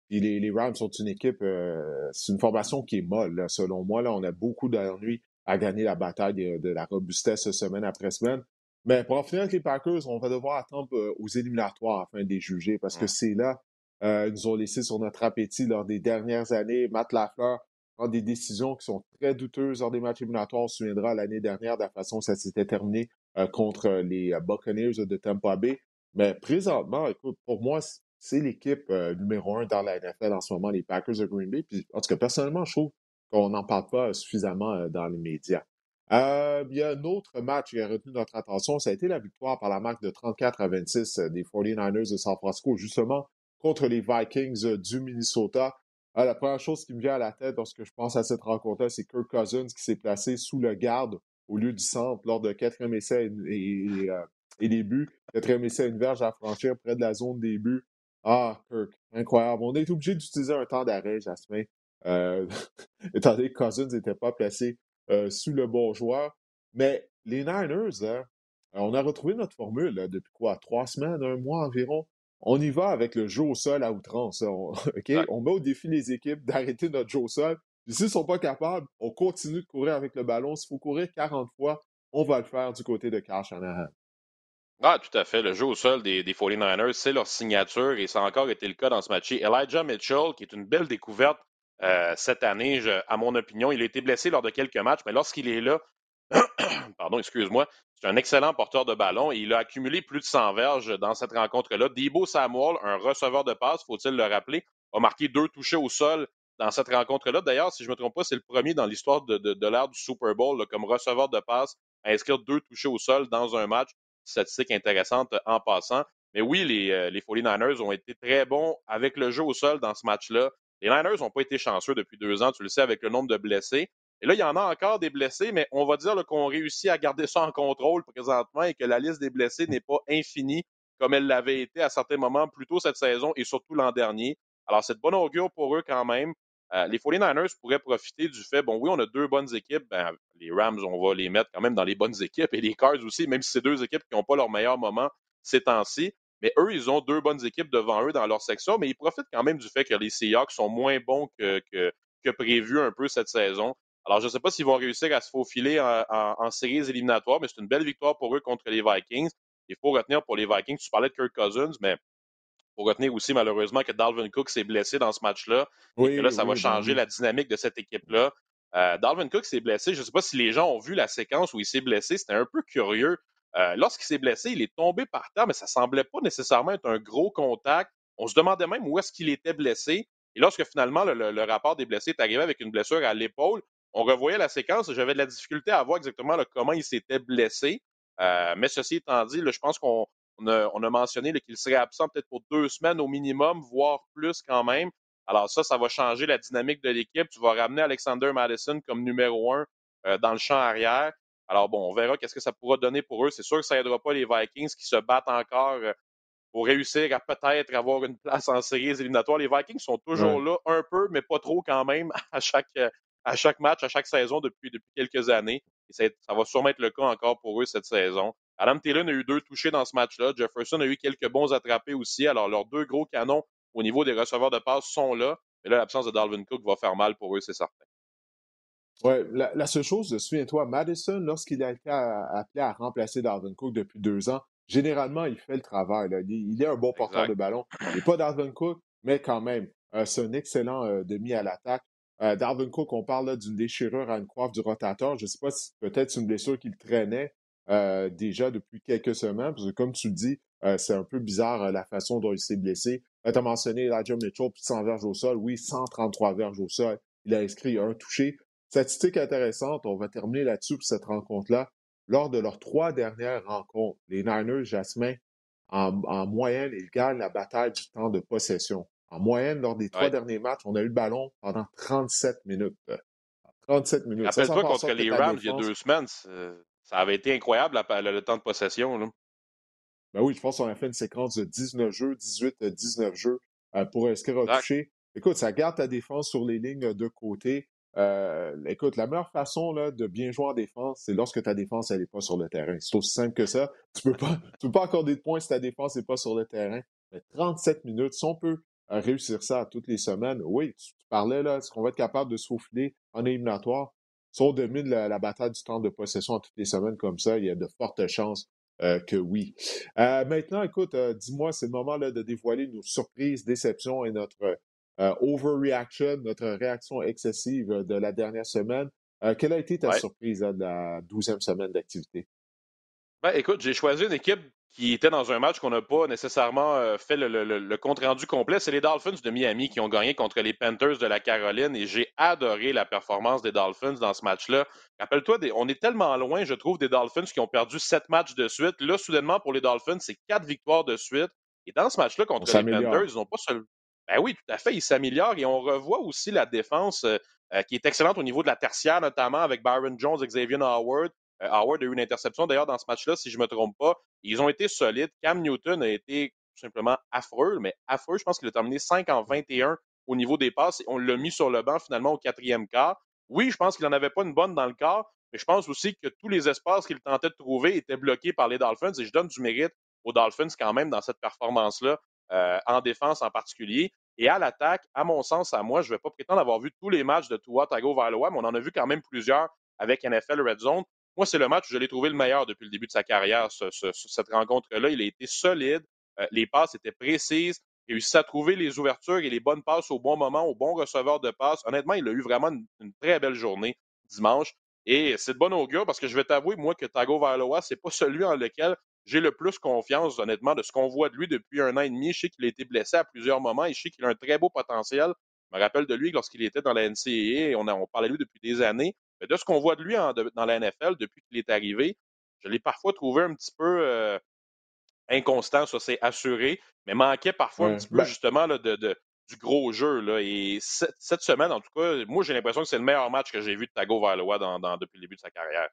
Puis les, les Rams sont une équipe, euh, c'est une formation qui est molle, là, selon moi. Là, on a beaucoup d'ennuis à gagner la bataille de, de la robustesse semaine après semaine. Mais pour en finir avec les Packers, on va devoir attendre aux éliminatoires afin de les juger parce que Mm. c'est là, euh, nous ont laissé sur notre appétit lors des dernières années. Matt Lafleur prend des décisions qui sont très douteuses lors des matchs éliminatoires. On se souviendra l'année dernière de la façon dont ça s'était terminé euh, contre les euh, Buccaneers de Tampa Bay. Mais présentement, écoute, pour moi, c'est l'équipe numéro un dans la NFL en ce moment, les Packers de Green Bay. Puis, en tout cas, personnellement, je trouve qu'on n'en parle pas suffisamment dans les médias. Il y a un autre match qui a retenu notre attention, ça a été la victoire par la marque de 34 à 26 euh, des 49ers de San Francisco, justement contre les Vikings euh, du Minnesota. Euh, la première chose qui me vient à la tête lorsque je pense à cette rencontre-là, c'est Kirk Cousins qui s'est placé sous le garde au lieu du centre lors de quatrième essai et, et, euh, et des buts. Quatrième essai, une verge à franchir près de la zone des buts. Ah, Kirk, incroyable. On est obligé d'utiliser un temps d'arrêt, Jasmin, euh, étant donné que Cousins n'était pas placé euh, sous le bon joueur. Mais les Niners, hein, on a retrouvé notre formule depuis quoi? Trois semaines, un mois environ? On y va avec le jeu au sol à outrance. On? Ouais. on met au défi les équipes d'arrêter notre jeu au sol. Puis s'ils ne sont pas capables, on continue de courir avec le ballon. S'il faut courir 40 fois, on va le faire du côté de Carl Shanahan. Ah, tout à fait. Le jeu au sol des, des 49ers, c'est leur signature et ça a encore été le cas dans ce match. Elijah Mitchell, qui est une belle découverte euh, cette année, je- à mon opinion, il a été blessé lors de quelques matchs, mais lorsqu'il est là, pardon, excuse-moi, c'est un excellent porteur de ballon et il a accumulé plus de 100 verges dans cette rencontre-là. Debo Samuel, un receveur de passe, faut-il le rappeler, a marqué deux touchés au sol dans cette rencontre-là. D'ailleurs, si je ne me trompe pas, c'est le premier dans l'histoire de, l'ère du Super Bowl comme receveur de passe à inscrire deux touchés au sol dans un match. Statistique intéressante en passant. Mais oui, les, euh, les 49ers ont été très bons avec le jeu au sol dans ce match-là. Les Niners n'ont pas été chanceux depuis deux ans, tu le sais, avec le nombre de blessés. Et là, il y en a encore des blessés, mais on va dire qu'on réussit à garder ça en contrôle présentement et que la liste des blessés n'est pas infinie comme elle l'avait été à certains moments plus tôt cette saison et surtout l'an dernier. Alors, c'est de bon augure pour eux quand même. Euh, les 49ers pourraient profiter du fait, bon, oui, on a deux bonnes équipes. Ben, les Rams, on va les mettre quand même dans les bonnes équipes et les Cards aussi, même si c'est deux équipes qui n'ont pas leur meilleur moment ces temps-ci. Mais eux, ils ont deux bonnes équipes devant eux dans leur section, mais ils profitent quand même du fait que les Seahawks sont moins bons que, que, que prévu un peu cette saison. Alors, je ne sais pas s'ils vont réussir à se faufiler en, en, en séries éliminatoires, mais c'est une belle victoire pour eux contre les Vikings. Il faut retenir pour les Vikings, tu parlais de Kirk Cousins, mais il faut retenir aussi malheureusement que Dalvin Cook s'est blessé dans ce match-là Oui, et que là, ça oui, va changer oui. la dynamique de cette équipe-là. Euh, Dalvin Cook s'est blessé. Je ne sais pas si les gens ont vu la séquence où il s'est blessé. C'était un peu curieux. Euh, Lorsqu'il s'est blessé, il est tombé par terre, mais ça semblait pas nécessairement être un gros contact. On se demandait même où est-ce qu'il était blessé. Et lorsque finalement le, le, le, rapport des blessés est arrivé avec une blessure à l'épaule, on revoyait la séquence et j'avais de la difficulté à voir exactement là, comment il s'était blessé. Euh, mais ceci étant dit, là, je pense qu'on on a, on a, mentionné qu'il serait absent peut-être pour deux semaines au minimum, voire plus quand même. Alors ça, ça va changer la dynamique de l'équipe. Tu vas ramener Alexander Madison comme numéro un euh, dans le champ arrière. Alors bon, on verra qu'est-ce que ça pourra donner pour eux. C'est sûr que ça aidera pas les Vikings qui se battent encore euh, pour réussir à peut-être avoir une place en séries éliminatoires. Les Vikings sont toujours ouais. là, un peu, mais pas trop quand même, à chaque, à chaque match, à chaque saison depuis, depuis quelques années. Et ça, ça va sûrement être le cas encore pour eux cette saison. Adam Thielen a eu deux touchés dans ce match-là. Jefferson a eu quelques bons attrapés aussi. Alors, leurs deux gros canons au niveau des receveurs de passe sont là. Mais là, l'absence de Dalvin Cook va faire mal pour eux, c'est certain. Oui, la, seule chose, souviens-toi, Madison, lorsqu'il a été appelé à remplacer Dalvin Cook depuis deux ans, généralement, il fait le travail. Il, est un bon porteur de ballon. Il n'est pas Dalvin Cook, mais quand même, euh, c'est un excellent euh, demi à l'attaque. Euh, Dalvin Cook, on parle d'une déchirure à une coiffe du rotateur. Je ne sais pas si peut-être une blessure qu'il traînait déjà depuis quelques semaines, parce que comme tu le dis, c'est un peu bizarre la façon dont il s'est blessé. Tu as mentionné Elijah Mitchell, plus de 100 verges au sol. Oui, 133 verges au sol. Il a inscrit un touché. Statistique intéressante, on va terminer là-dessus pour cette rencontre-là. Lors de leurs trois dernières rencontres, les Niners, Jasmin, en, moyenne, ils gagnent la bataille du temps de possession. En moyenne, lors des trois derniers matchs, on a eu le ballon pendant 37 minutes. 37 minutes. Rappelle-toi contre les Rams il y a deux semaines, ça avait été incroyable le, temps de possession. Là. Ben oui, je pense qu'on a fait une séquence de 19 jeux, 18, 19 jeux euh, pour touché. Écoute, ça garde ta défense sur les lignes de côté. Euh, écoute, la meilleure façon là, de bien jouer en défense, c'est lorsque ta défense n'est pas sur le terrain. C'est aussi simple que ça. Tu ne peux, pas, peux pas accorder de points si ta défense n'est pas sur le terrain. Mais 37 minutes, si on peut euh, réussir ça toutes les semaines, oui, tu, parlais là, est-ce qu'on va être capable de souffler en éliminatoire? Si on domine la, bataille du temps de possession toutes les semaines comme ça, il y a de fortes chances euh, que oui. maintenant, écoute, dis-moi, c'est le moment là, de dévoiler nos surprises, déceptions et notre euh, overreaction, notre réaction excessive euh, de la dernière semaine. Euh, quelle a été ta surprise de la douzième semaine d'activité? Ben, écoute, j'ai choisi une équipe qui était dans un match qu'on n'a pas nécessairement fait le, compte-rendu complet. C'est les Dolphins de Miami qui ont gagné contre les Panthers de la Caroline et j'ai adoré la performance des Dolphins dans ce match-là. Rappelle-toi, on est tellement loin, je trouve, des Dolphins qui ont perdu sept matchs de suite. Là, soudainement, pour les Dolphins, c'est quatre victoires de suite. Et dans ce match-là contre les Panthers, ils n'ont pas seulement ben oui, tout à fait, il s'améliore et on revoit aussi la défense euh, euh, qui est excellente au niveau de la tertiaire, notamment avec Byron Jones, Xavier Howard. Euh, Howard a eu une interception d'ailleurs dans ce match-là, si je ne me trompe pas. Ils ont été solides. Cam Newton a été tout simplement affreux, mais affreux. Je pense qu'il a terminé 5 en 21 au niveau des passes et on l'a mis sur le banc finalement au quatrième quart. Oui, je pense qu'il n'en avait pas une bonne dans le quart, mais je pense aussi que tous les espaces qu'il tentait de trouver étaient bloqués par les Dolphins et je donne du mérite aux Dolphins quand même dans cette performance-là, en défense en particulier. Et à l'attaque, à mon sens, à moi, je ne vais pas prétendre avoir vu tous les matchs de Tua Tagovailoa, mais on en a vu quand même plusieurs avec NFL Red Zone. Moi, c'est le match où je l'ai trouvé le meilleur depuis le début de sa carrière, cette rencontre-là. Il a été solide, euh, les passes étaient précises, il réussi à trouver les ouvertures et les bonnes passes au bon moment, au bon receveur de passes. Honnêtement, il a eu vraiment une, très belle journée dimanche. Et c'est de bon augure parce que je vais t'avouer, moi, que Tagovailoa, c'est pas celui en lequel j'ai le plus confiance, honnêtement, de ce qu'on voit de lui depuis un an et demi. Je sais qu'il a été blessé à plusieurs moments et je sais qu'il a un très beau potentiel. Je me rappelle de lui lorsqu'il était dans la NCAA, on, on parlait de lui depuis des années. Mais de ce qu'on voit de lui dans la NFL depuis qu'il est arrivé, je l'ai parfois trouvé un petit peu euh, inconstant, ça c'est assuré, mais manquait parfois un petit peu ben justement de, du gros jeu. Là. Et cette, semaine, en tout cas, moi j'ai l'impression que c'est le meilleur match que j'ai vu de Tago Valois dans, depuis le début de sa carrière.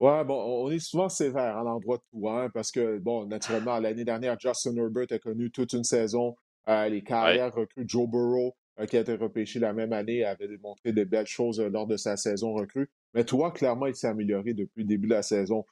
Ouais, bon, on est souvent sévère à l'endroit de tout, hein, parce que, bon, naturellement, l'année dernière, Justin Herbert a connu toute une saison. Euh, les carrières recrues Joe Burrow, qui a été repêché la même année, avait démontré de belles choses euh, lors de sa saison recrue. Mais toi, clairement, il s'est amélioré depuis le début de la saison.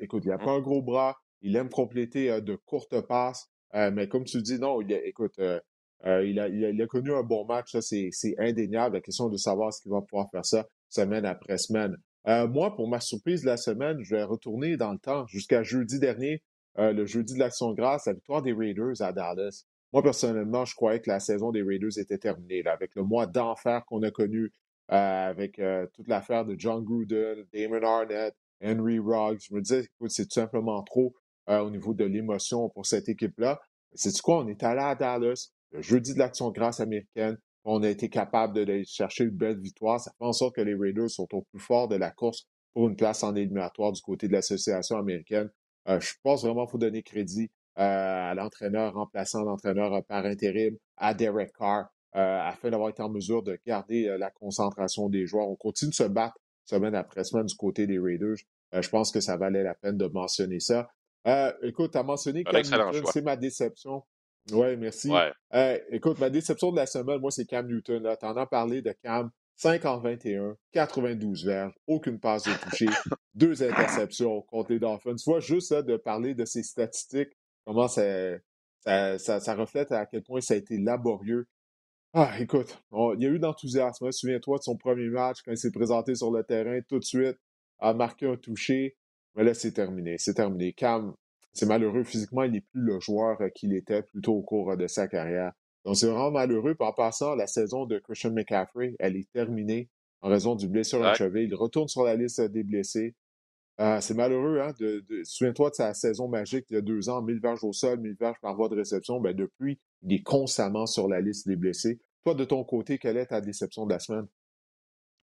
écoute, il n'a mmh. pas un gros bras, il aime compléter de courtes passes, mais comme tu dis, non, il écoute, il, a, il, a, connu un bon match, ça, c'est indéniable. La question de savoir ce qu'il va pouvoir faire ça semaine après semaine. Euh, moi, pour ma surprise de la semaine, je vais retourner dans le temps jusqu'à jeudi dernier, euh, le jeudi de l'Action grâce, la victoire des Raiders à Dallas. Moi, personnellement, je croyais que la saison des Raiders était terminée, avec le mois d'enfer qu'on a connu, euh, avec toute l'affaire de John Gruden, Damon Arnett, Henry Ruggs. Je me disais, écoute, c'est tout simplement trop au niveau de l'émotion pour cette équipe-là? C'est quoi? On est allé à Dallas, le jeudi de l'Action grâce américaine on a été capable de chercher une belle victoire. Ça fait en sorte que les Raiders sont au plus fort de la course pour une place en éliminatoire du côté de l'association américaine. Euh, je pense vraiment qu'il faut donner crédit euh, à l'entraîneur remplaçant l'entraîneur euh, par intérim, à Derek Carr, afin d'avoir été en mesure de garder la concentration des joueurs. On continue de se battre semaine après semaine du côté des Raiders. je pense que ça valait la peine de mentionner ça. écoute, tu as mentionné que c'est ma déception. Oui, merci. écoute, ma déception de la semaine, moi, c'est Cam Newton. Tu en as parlé de Cam. 5 en 21, 92 verges, aucune passe de toucher, deux interceptions contre les Dolphins. Tu vois, juste de parler de ces statistiques, comment ça, ça, reflète à quel point ça a été laborieux. Ah, écoute, il y a eu d'enthousiasme. Hein. Souviens-toi de son premier match quand il s'est présenté sur le terrain, tout de suite, a marqué un touché. Mais là, c'est terminé. C'est terminé. Cam, c'est malheureux. Physiquement, il n'est plus le joueur euh, qu'il était plutôt au cours de sa carrière. Donc, c'est vraiment malheureux. Puis en passant, la saison de Christian McCaffrey, elle est terminée en raison du blessure à cheville. Il retourne sur la liste des blessés. Euh, c'est malheureux, hein? De, Souviens-toi de sa saison magique il y a deux ans, 1000 verges au sol, 1000 verges par voie de réception. Ben, depuis, il est constamment sur la liste des blessés. Toi, de ton côté, quelle est ta déception de la semaine?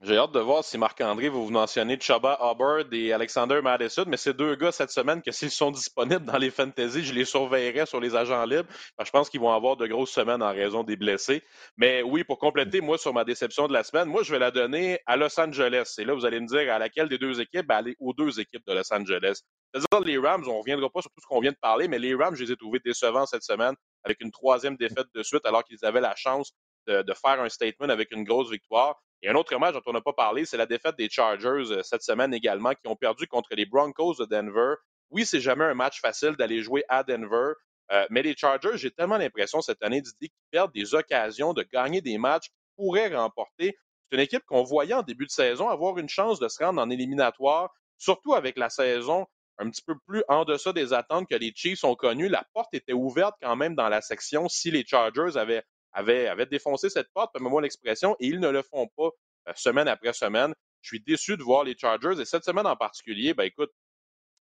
J'ai hâte de voir si Marc-André va vous mentionner Chaba Hubbard et Alexander Madison, mais ces deux gars cette semaine, que s'ils sont disponibles dans les fantasy, je les surveillerai sur les agents libres. je pense qu'ils vont avoir de grosses semaines en raison des blessés. Mais oui, pour compléter, moi, sur ma déception de la semaine, moi, je vais la donner à Los Angeles. Et là, vous allez me dire à laquelle des deux équipes? Ben, aller aux deux équipes de Los Angeles. C'est-à-dire les Rams, on ne reviendra pas sur tout ce qu'on vient de parler, mais les Rams, je les ai trouvés décevants cette semaine avec une troisième défaite de suite alors qu'ils avaient la chance de, faire un statement avec une grosse victoire. Et un autre match dont on n'a pas parlé, c'est la défaite des Chargers euh, cette semaine également, qui ont perdu contre les Broncos de Denver. Oui, c'est jamais un match facile d'aller jouer à Denver, euh, mais les Chargers, j'ai tellement l'impression cette année d'idée qu'ils perdent des occasions de gagner des matchs qu'ils pourraient remporter. C'est une équipe qu'on voyait en début de saison avoir une chance de se rendre en éliminatoire, surtout avec la saison un petit peu plus en deçà des attentes que les Chiefs ont connues. La porte était ouverte quand même dans la section si les Chargers avaient avaient, défoncé cette porte, permets-moi l'expression, et ils ne le font pas euh, semaine après semaine. Je suis déçu de voir les Chargers, et cette semaine en particulier, ben écoute,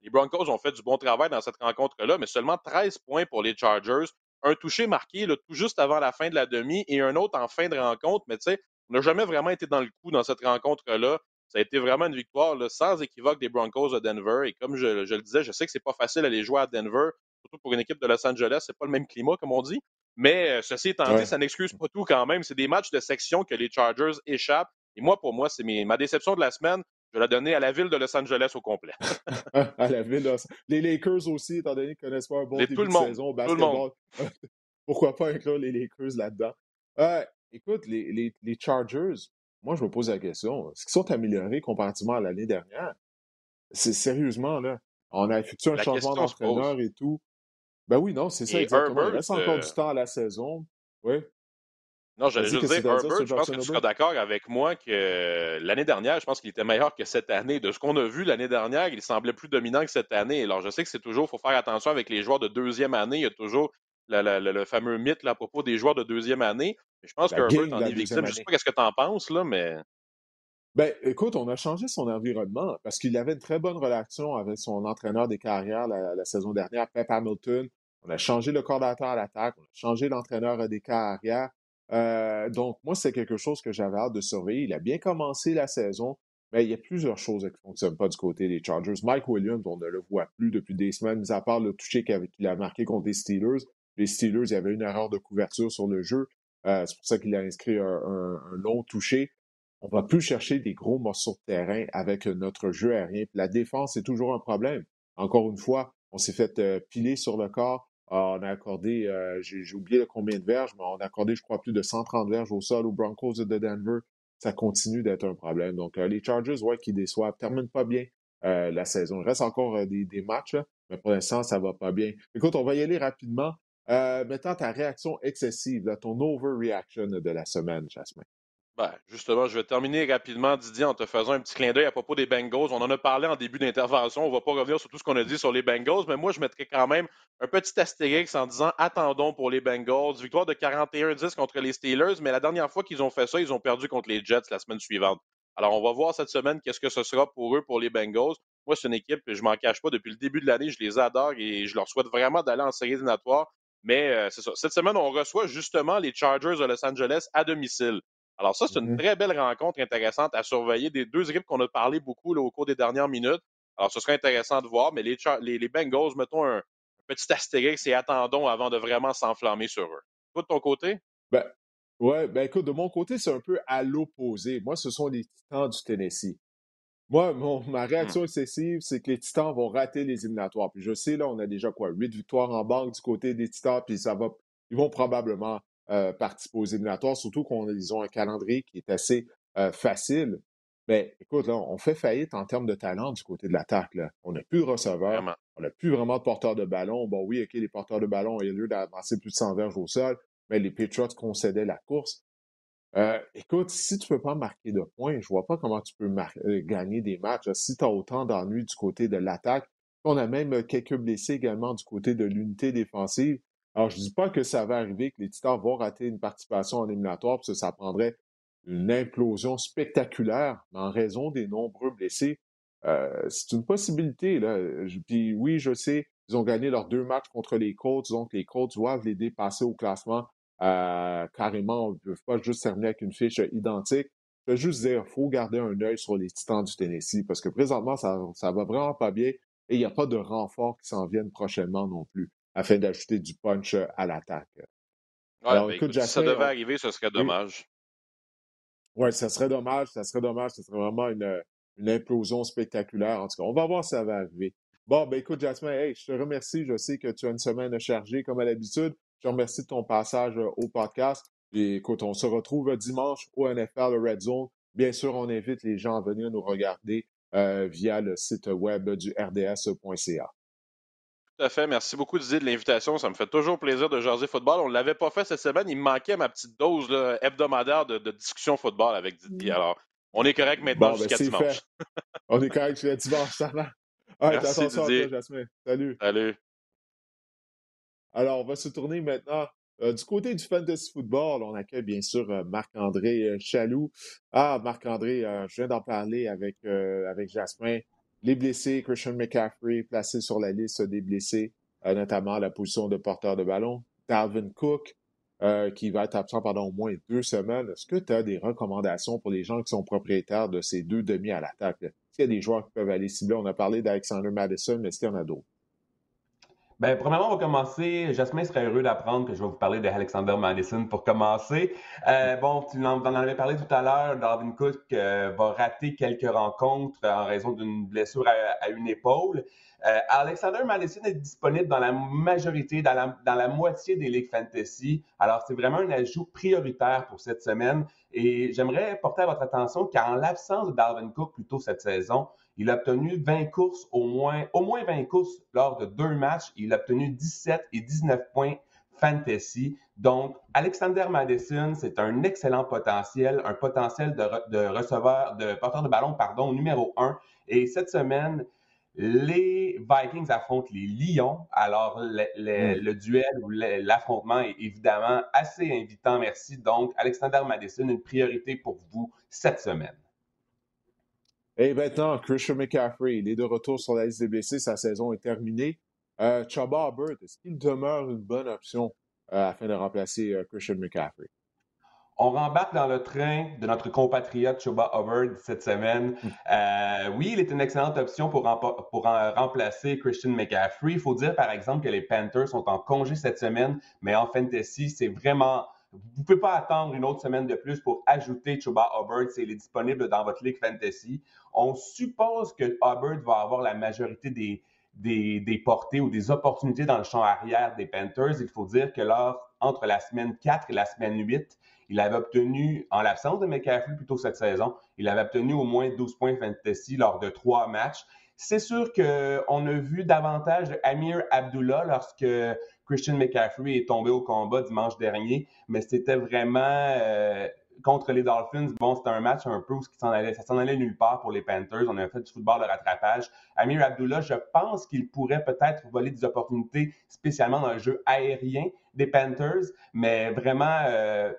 les Broncos ont fait du bon travail dans cette rencontre-là, mais seulement 13 points pour les Chargers. Un touché marqué tout juste avant la fin de la demi et un autre en fin de rencontre. Mais tu sais, on n'a jamais vraiment été dans le coup dans cette rencontre-là. Ça a été vraiment une victoire sans équivoque des Broncos de Denver. Et comme je, le disais, je sais que c'est pas facile d'aller jouer à Denver, surtout pour une équipe de Los Angeles. C'est pas le même climat, comme on dit. Mais euh, ceci étant dit, ça n'excuse pas tout quand même. C'est des matchs de section que les Chargers échappent. Et moi, pour moi, c'est ma déception de la semaine. Je vais la donner à la ville de Los Angeles au complet. à la ville de Les Lakers aussi, étant donné qu'ils connaissent pas un bon début de saison au basketball. Pourquoi pas inclure les Lakers là-dedans? Euh, écoute, les, les, Chargers, moi, je me pose la question. Est-ce qu'ils sont améliorés comparativement à l'année dernière? C'est sérieusement, là. On a effectué un changement d'entraîneur et tout. Ben oui, non, c'est ça, exactement. Il reste encore du euh temps à la saison. Oui. Non, j'allais juste dire, Herbert, je pense que tu seras d'accord avec moi que l'année dernière, je pense qu'il était meilleur que cette année. De ce qu'on a vu l'année dernière, il semblait plus dominant que cette année. Alors, je sais que c'est toujours, il faut faire attention avec les joueurs de deuxième année. Il y a toujours le fameux mythe là, à propos des joueurs de deuxième année. Mais je pense que Herbert en est victime. Je ne sais pas ce que tu en penses, là, mais. Ben, écoute, on a changé son environnement parce qu'il avait une très bonne relation avec son entraîneur des carrières la, la saison dernière, Pep Hamilton. On a changé le coordinateur à l'attaque, on a changé l'entraîneur des carrières. Euh, donc, moi, c'est quelque chose que j'avais hâte de surveiller. Il a bien commencé la saison, mais il y a plusieurs choses qui ne fonctionnent pas du côté des Chargers. Mike Williams, on ne le voit plus depuis des semaines, mis à part le toucher qu'il a marqué contre les Steelers. Les Steelers, il y avait une erreur de couverture sur le jeu. Euh, c'est pour ça qu'il a inscrit un, long toucher. On va plus chercher des gros morceaux de terrain avec notre jeu aérien. la défense, c'est toujours un problème. Encore une fois, on s'est fait euh, piler sur le corps. Ah, on a accordé, euh, j'ai oublié combien de verges, mais on a accordé, je crois, plus de 130 verges au sol aux Broncos de Denver. Ça continue d'être un problème. Donc, euh, les Chargers, ouais, qui déçoivent, terminent pas bien euh, la saison. Il reste encore des, matchs, mais pour l'instant, ça va pas bien. Écoute, on va y aller rapidement. maintenant, ta réaction excessive, ton overreaction de la semaine, Jasmine. Ben, justement, je vais terminer rapidement, Didier, en te faisant un petit clin d'œil à propos des Bengals. On en a parlé en début d'intervention. On ne va pas revenir sur tout ce qu'on a dit sur les Bengals, mais moi, je mettrais quand même un petit astérix en disant attendons pour les Bengals. Victoire de 41-10 contre les Steelers, mais la dernière fois qu'ils ont fait ça, ils ont perdu contre les Jets la semaine suivante. Alors, on va voir cette semaine qu'est-ce que ce sera pour eux, pour les Bengals. Moi, c'est une équipe, je m'en cache pas, depuis le début de l'année, je les adore et je leur souhaite vraiment d'aller en série éliminatoire. Mais euh, c'est ça. Cette semaine, on reçoit justement les Chargers de Los Angeles à domicile. Alors ça, c'est une mmh très belle rencontre intéressante à surveiller des deux équipes qu'on a parlé beaucoup au cours des dernières minutes. Alors ce serait intéressant de voir, mais les, les, Bengals, mettons un, petit astérix et attendons avant de vraiment s'enflammer sur eux. Toi, de ton côté? Ben, ouais, ben écoute, de mon côté, c'est un peu à l'opposé. Moi, ce sont les Titans du Tennessee. Moi, ma mmh. réaction excessive, c'est que les Titans vont rater les éliminatoires. Puis je sais, là, on a déjà quoi, huit victoires en banque du côté des Titans, puis ça va, ils vont probablement euh, participer aux éliminatoires, surtout qu'ils ont un calendrier qui est assez facile. Mais écoute, là, on fait faillite en termes de talent du côté de l'attaque. On n'a plus de receveur, on n'a plus vraiment de porteurs de ballon. Bon, oui, OK, les porteurs de ballon ont eu lieu d'avancer plus de 100 verges au sol, mais les Patriots concédaient la course. Euh, écoute, si tu ne peux pas marquer de points, je ne vois pas comment tu peux euh, gagner des matchs. Si tu as autant d'ennuis du côté de l'attaque, on a même euh, quelques blessés également du côté de l'unité défensive. Alors, je ne dis pas que ça va arriver, que les Titans vont rater une participation en éliminatoire, parce que ça prendrait une implosion spectaculaire, mais en raison des nombreux blessés, c'est une possibilité. Là. Puis oui, je sais, ils ont gagné leurs deux matchs contre les Colts, donc les Colts doivent les dépasser au classement euh, carrément, on ne peut pas juste terminer avec une fiche identique. Je veux juste dire, il faut garder un œil sur les Titans du Tennessee parce que présentement, ça, ça va vraiment pas bien et il n'y a pas de renfort qui s'en viennent prochainement non plus afin d'ajouter du punch à l'attaque. Alors, écoute, si ça devait arriver, ce serait dommage. Oui, ça serait dommage, ça serait dommage, ce serait vraiment une, une implosion spectaculaire. En tout cas, on va voir si ça va arriver. Bon, ben écoute, Jasmine, hey, je te remercie. Je sais que tu as une semaine chargée comme à l'habitude. Je te remercie de ton passage euh, au podcast. Et écoute, on se retrouve dimanche au NFL Red Zone. Bien sûr, on invite les gens à venir nous regarder euh, via le site web du rds.ca. Tout à fait. Merci beaucoup, Didier, de l'invitation. Ça me fait toujours plaisir de jaser football. On ne l'avait pas fait cette semaine. Il me manquait ma petite dose hebdomadaire de, discussion football avec Didier. Alors, on est correct maintenant ben, jusqu'à dimanche. on est correct jusqu'à dimanche, ça va. Merci, Didier. Salut. Salut. Alors, on va se tourner maintenant euh, du côté du fantasy football. On accueille bien sûr euh, Marc-André euh, Chaloux. Ah, Marc-André, je viens d'en parler avec, avec Jasmin. Les blessés, Christian McCaffrey placé sur la liste des blessés, notamment à la position de porteur de ballon. Dalvin Cook, qui va être absent pendant au moins deux semaines. Est-ce que tu as des recommandations pour les gens qui sont propriétaires de ces deux demi à l'attaque? Est-ce qu'il y a des joueurs qui peuvent aller cibler? On a parlé d'Alexander Madison, mais est-ce qu'il y en a d'autres? Ben, premièrement, on va commencer. Jasmin serait heureux d'apprendre que je vais vous parler d'Alexander Madison pour commencer. Euh, bon, tu en, avais parlé tout à l'heure. Darwin Cook euh, va rater quelques rencontres en raison d'une blessure à, une épaule. Euh, Alexander Madison est disponible dans la majorité, dans la, dans la moitié des ligues fantasy. Alors, c'est vraiment un ajout prioritaire pour cette semaine. Et j'aimerais porter à votre attention qu'en l'absence de Darwin Cook plus tôt cette saison, il a obtenu 20 courses, au moins, au moins 20 courses lors de deux matchs. Il a obtenu 17 et 19 points fantasy. Donc, Alexander Madison, c'est un excellent potentiel, un potentiel de, receveur, de porteur de ballon, pardon, numéro 1. Et cette semaine, les Vikings affrontent les Lions. Alors, le, le hmm. duel ou l'affrontement est évidemment assez invitant, merci. Donc, Alexander Madison, une priorité pour vous cette semaine. Et maintenant, Christian McCaffrey, il est de retour sur la liste des blessés. Sa saison est terminée. Euh, Chaba Hubbard, est-ce qu'il demeure une bonne option euh, afin de remplacer euh, Christian McCaffrey? On rembarque dans le train de notre compatriote Chuba Hubbard cette semaine. Hmm. Euh, oui, il est une excellente option pour, pour remplacer Christian McCaffrey. Il faut dire, par exemple, que les Panthers sont en congé cette semaine, mais en fantasy, c'est vraiment vous ne pouvez pas attendre une autre semaine de plus pour ajouter Chuba Hubbard s'il est disponible dans votre Ligue Fantasy. On suppose que Hubbard va avoir la majorité des, des, portées ou des opportunités dans le champ arrière des Panthers. Il faut dire que lors, entre la semaine 4 et la semaine 8, il avait obtenu, en l'absence de McCaffrey plutôt cette saison, il avait obtenu au moins 12 points fantasy lors de trois matchs. C'est sûr qu'on a vu davantage Amir Abdullah lorsque Christian McCaffrey est tombé au combat dimanche dernier, mais c'était vraiment euh, contre les Dolphins. Bon, c'était un match un peu où s'en allait, ça s'en allait nulle part pour les Panthers. On avait fait du football de rattrapage. Amir Abdullah, je pense qu'il pourrait peut-être voler des opportunités, spécialement dans le jeu aérien des Panthers, mais vraiment. Euh,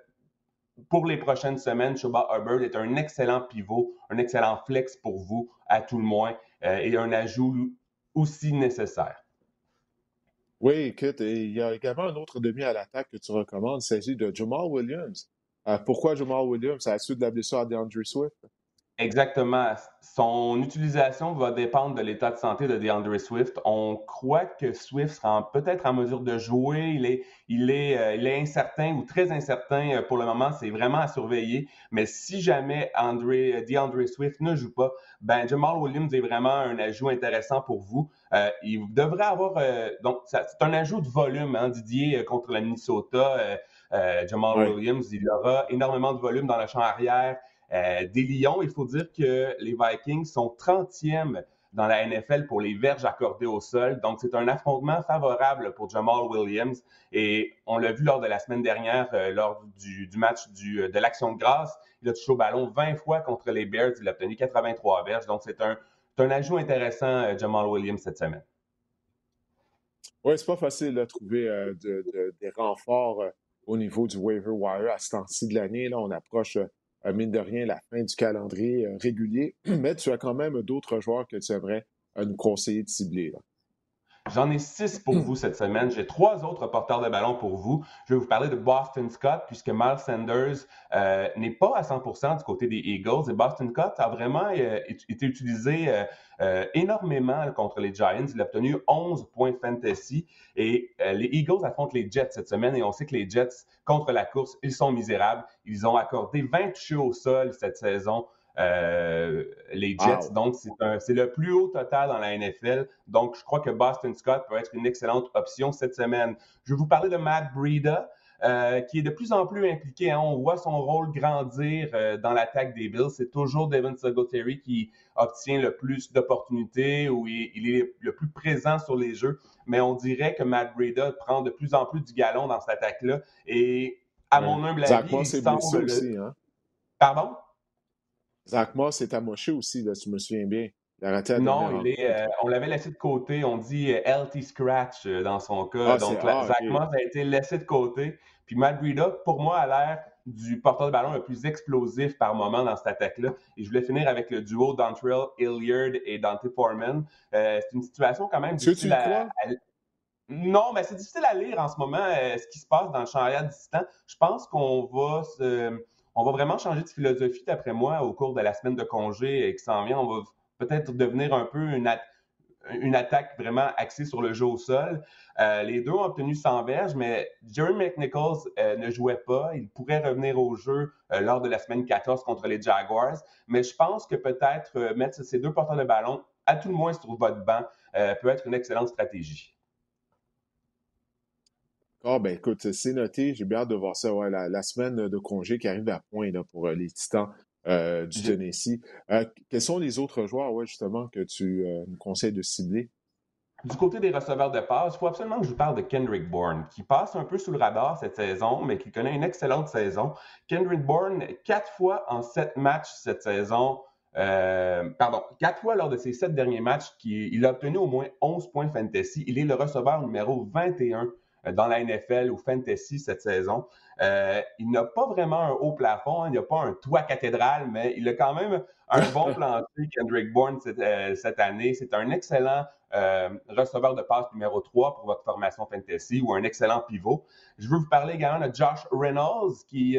pour les prochaines semaines, Chuba Hubbard est un excellent pivot, un excellent flex pour vous, à tout le moins, euh, et un ajout aussi nécessaire. Oui, écoute, il y a également un autre demi à l'attaque que tu recommandes, il s'agit de Jamal Williams. Euh, pourquoi Jamal Williams? À la suite de la blessure à Swift? Exactement. Son utilisation va dépendre de l'état de santé de DeAndre Swift. On croit que Swift sera peut-être en mesure de jouer. Il est, il, est, euh, il est incertain ou très incertain euh, pour le moment. C'est vraiment à surveiller. Mais si jamais André, DeAndre Swift ne joue pas, ben Jamal Williams est vraiment un ajout intéressant pour vous. Euh, il devrait avoir donc c'est un ajout de volume, hein, Didier contre la Minnesota. Jamal Williams, il aura énormément de volume dans le champ arrière. Des Lions. Il faut dire que les Vikings sont 30e dans la NFL pour les verges accordées au sol. Donc, c'est un affrontement favorable pour Jamal Williams. Et on l'a vu lors de la semaine dernière, euh, lors du, match euh, de l'Action de grâce. Il a touché au ballon 20 fois contre les Bears. Il a obtenu 83 verges. Donc, c'est un, ajout intéressant, euh, Jamal Williams, cette semaine. Oui, c'est pas facile de trouver des renforts au niveau du waiver wire à ce temps-ci de l'année. Là, on approche euh, mine de rien, la fin du calendrier euh, régulier, mais tu as quand même d'autres joueurs que tu aimerais euh, nous conseiller de cibler. J'en ai six pour vous cette semaine. J'ai trois autres porteurs de ballon pour vous. Je vais vous parler de Boston Scott, puisque Miles Sanders euh, n'est pas à 100% du côté des Eagles. Et Boston Scott a vraiment euh, été utilisé euh, énormément contre les Giants. Il a obtenu 11 points fantasy. Et les Eagles affrontent les Jets cette semaine. Et on sait que les Jets, contre la course, ils sont misérables. Ils ont accordé 20 touchés au sol cette saison. Euh, les Jets. Donc, c'est le plus haut total dans la NFL. Donc, je crois que Boston Scott peut être une excellente option cette semaine. Je vais vous parler de Matt Breida. Euh, qui est de plus en plus impliqué. Hein. On voit son rôle grandir euh, dans l'attaque des Bills. C'est toujours Devin Singletary qui obtient le plus d'opportunités ou il, est le plus présent sur les jeux. Mais on dirait que Matt Breida prend de plus en plus du galon dans cette attaque-là. Et à mon humble avis, il semble... Aussi, hein? Pardon? Zach Moss est amoché aussi, là, si je me souviens bien. non, il est, euh, on l'avait laissé de côté. On dit euh, LT Scratch euh, dans son cas. Ah, Donc, ah, Zach Moss a été laissé de côté. Puis Matt Breida, pour moi, a l'air du porteur de ballon le plus explosif par moment dans cette attaque-là. Et je voulais finir avec le duo Dontrell Hilliard et Dante Foreman. c'est une situation quand même difficile à, Non, mais c'est difficile à lire en ce moment ce qui se passe dans le champ arrière distant. Je pense qu'on va se on va vraiment changer de philosophie, d'après moi, au cours de la semaine de congé qui s'en vient. On va peut-être devenir un peu une, une, attaque vraiment axée sur le jeu au sol. Euh, les deux ont obtenu 100 verges, mais Jerry McNichols euh, ne jouait pas. Il pourrait revenir au jeu euh, lors de la semaine 14 contre les Jaguars. Mais je pense que peut-être mettre ces deux porteurs de ballon, à tout le moins sur votre banc, peut être une excellente stratégie. Ah, ben écoute, c'est noté. J'ai bien hâte de voir ça. Ouais, la, semaine de congé qui arrive à point là, pour euh, les Titans euh, du Tennessee. Euh, quels sont les autres joueurs, ouais, justement, que tu nous conseilles de cibler? Du côté des receveurs de passe, il faut absolument que je vous parle de Kendrick Bourne, qui passe un peu sous le radar cette saison, mais qui connaît une excellente saison. Kendrick Bourne, quatre fois en sept matchs cette saison, pardon, quatre fois lors de ses sept derniers matchs, il a obtenu au moins 11 points fantasy. Il est le receveur numéro 21 euh, dans la NFL ou fantasy cette saison. Euh, il n'a pas vraiment un haut plafond, hein, il n'a pas un toit cathédral, mais il a quand même un bon plancher, Kendrick Bourne, cette, euh, cette année. C'est un excellent receveur de passe numéro 3 pour votre formation fantasy ou un excellent pivot. Je veux vous parler également de Josh Reynolds, qui,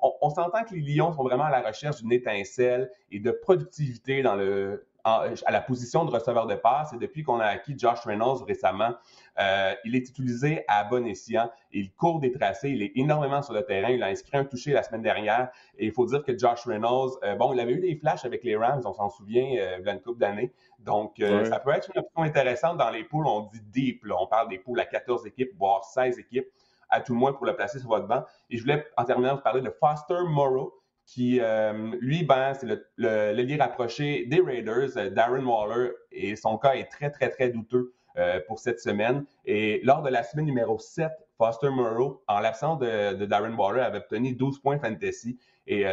on s'entend que les Lions sont vraiment à la recherche d'une étincelle et de productivité dans le, à la position de receveur de passe. Et depuis qu'on a acquis Josh Reynolds récemment, euh, il est utilisé à bon escient. Il court des tracés, il est énormément sur le terrain. Il a inscrit un touché la semaine dernière. Et il faut dire que Josh Reynolds, euh, bon, il avait eu des flashs avec les Rams, on s'en souvient, euh, il y a une couple d'années. Donc, ça peut être une option intéressante dans les poules. On dit deep, on parle des poules à 14 équipes, voire 16 équipes à tout le moins pour le placer sur votre banc. Et je voulais en terminant vous parler de Foster Morrow, qui, euh, lui, ben, c'est le, le, rapproché des Raiders, euh, Darren Waller, et son cas est très, très, très douteux euh, pour cette semaine. Et lors de la semaine numéro 7, Foster Moreau, en l'absence de, Darren Waller, avait obtenu 12 points fantasy. Et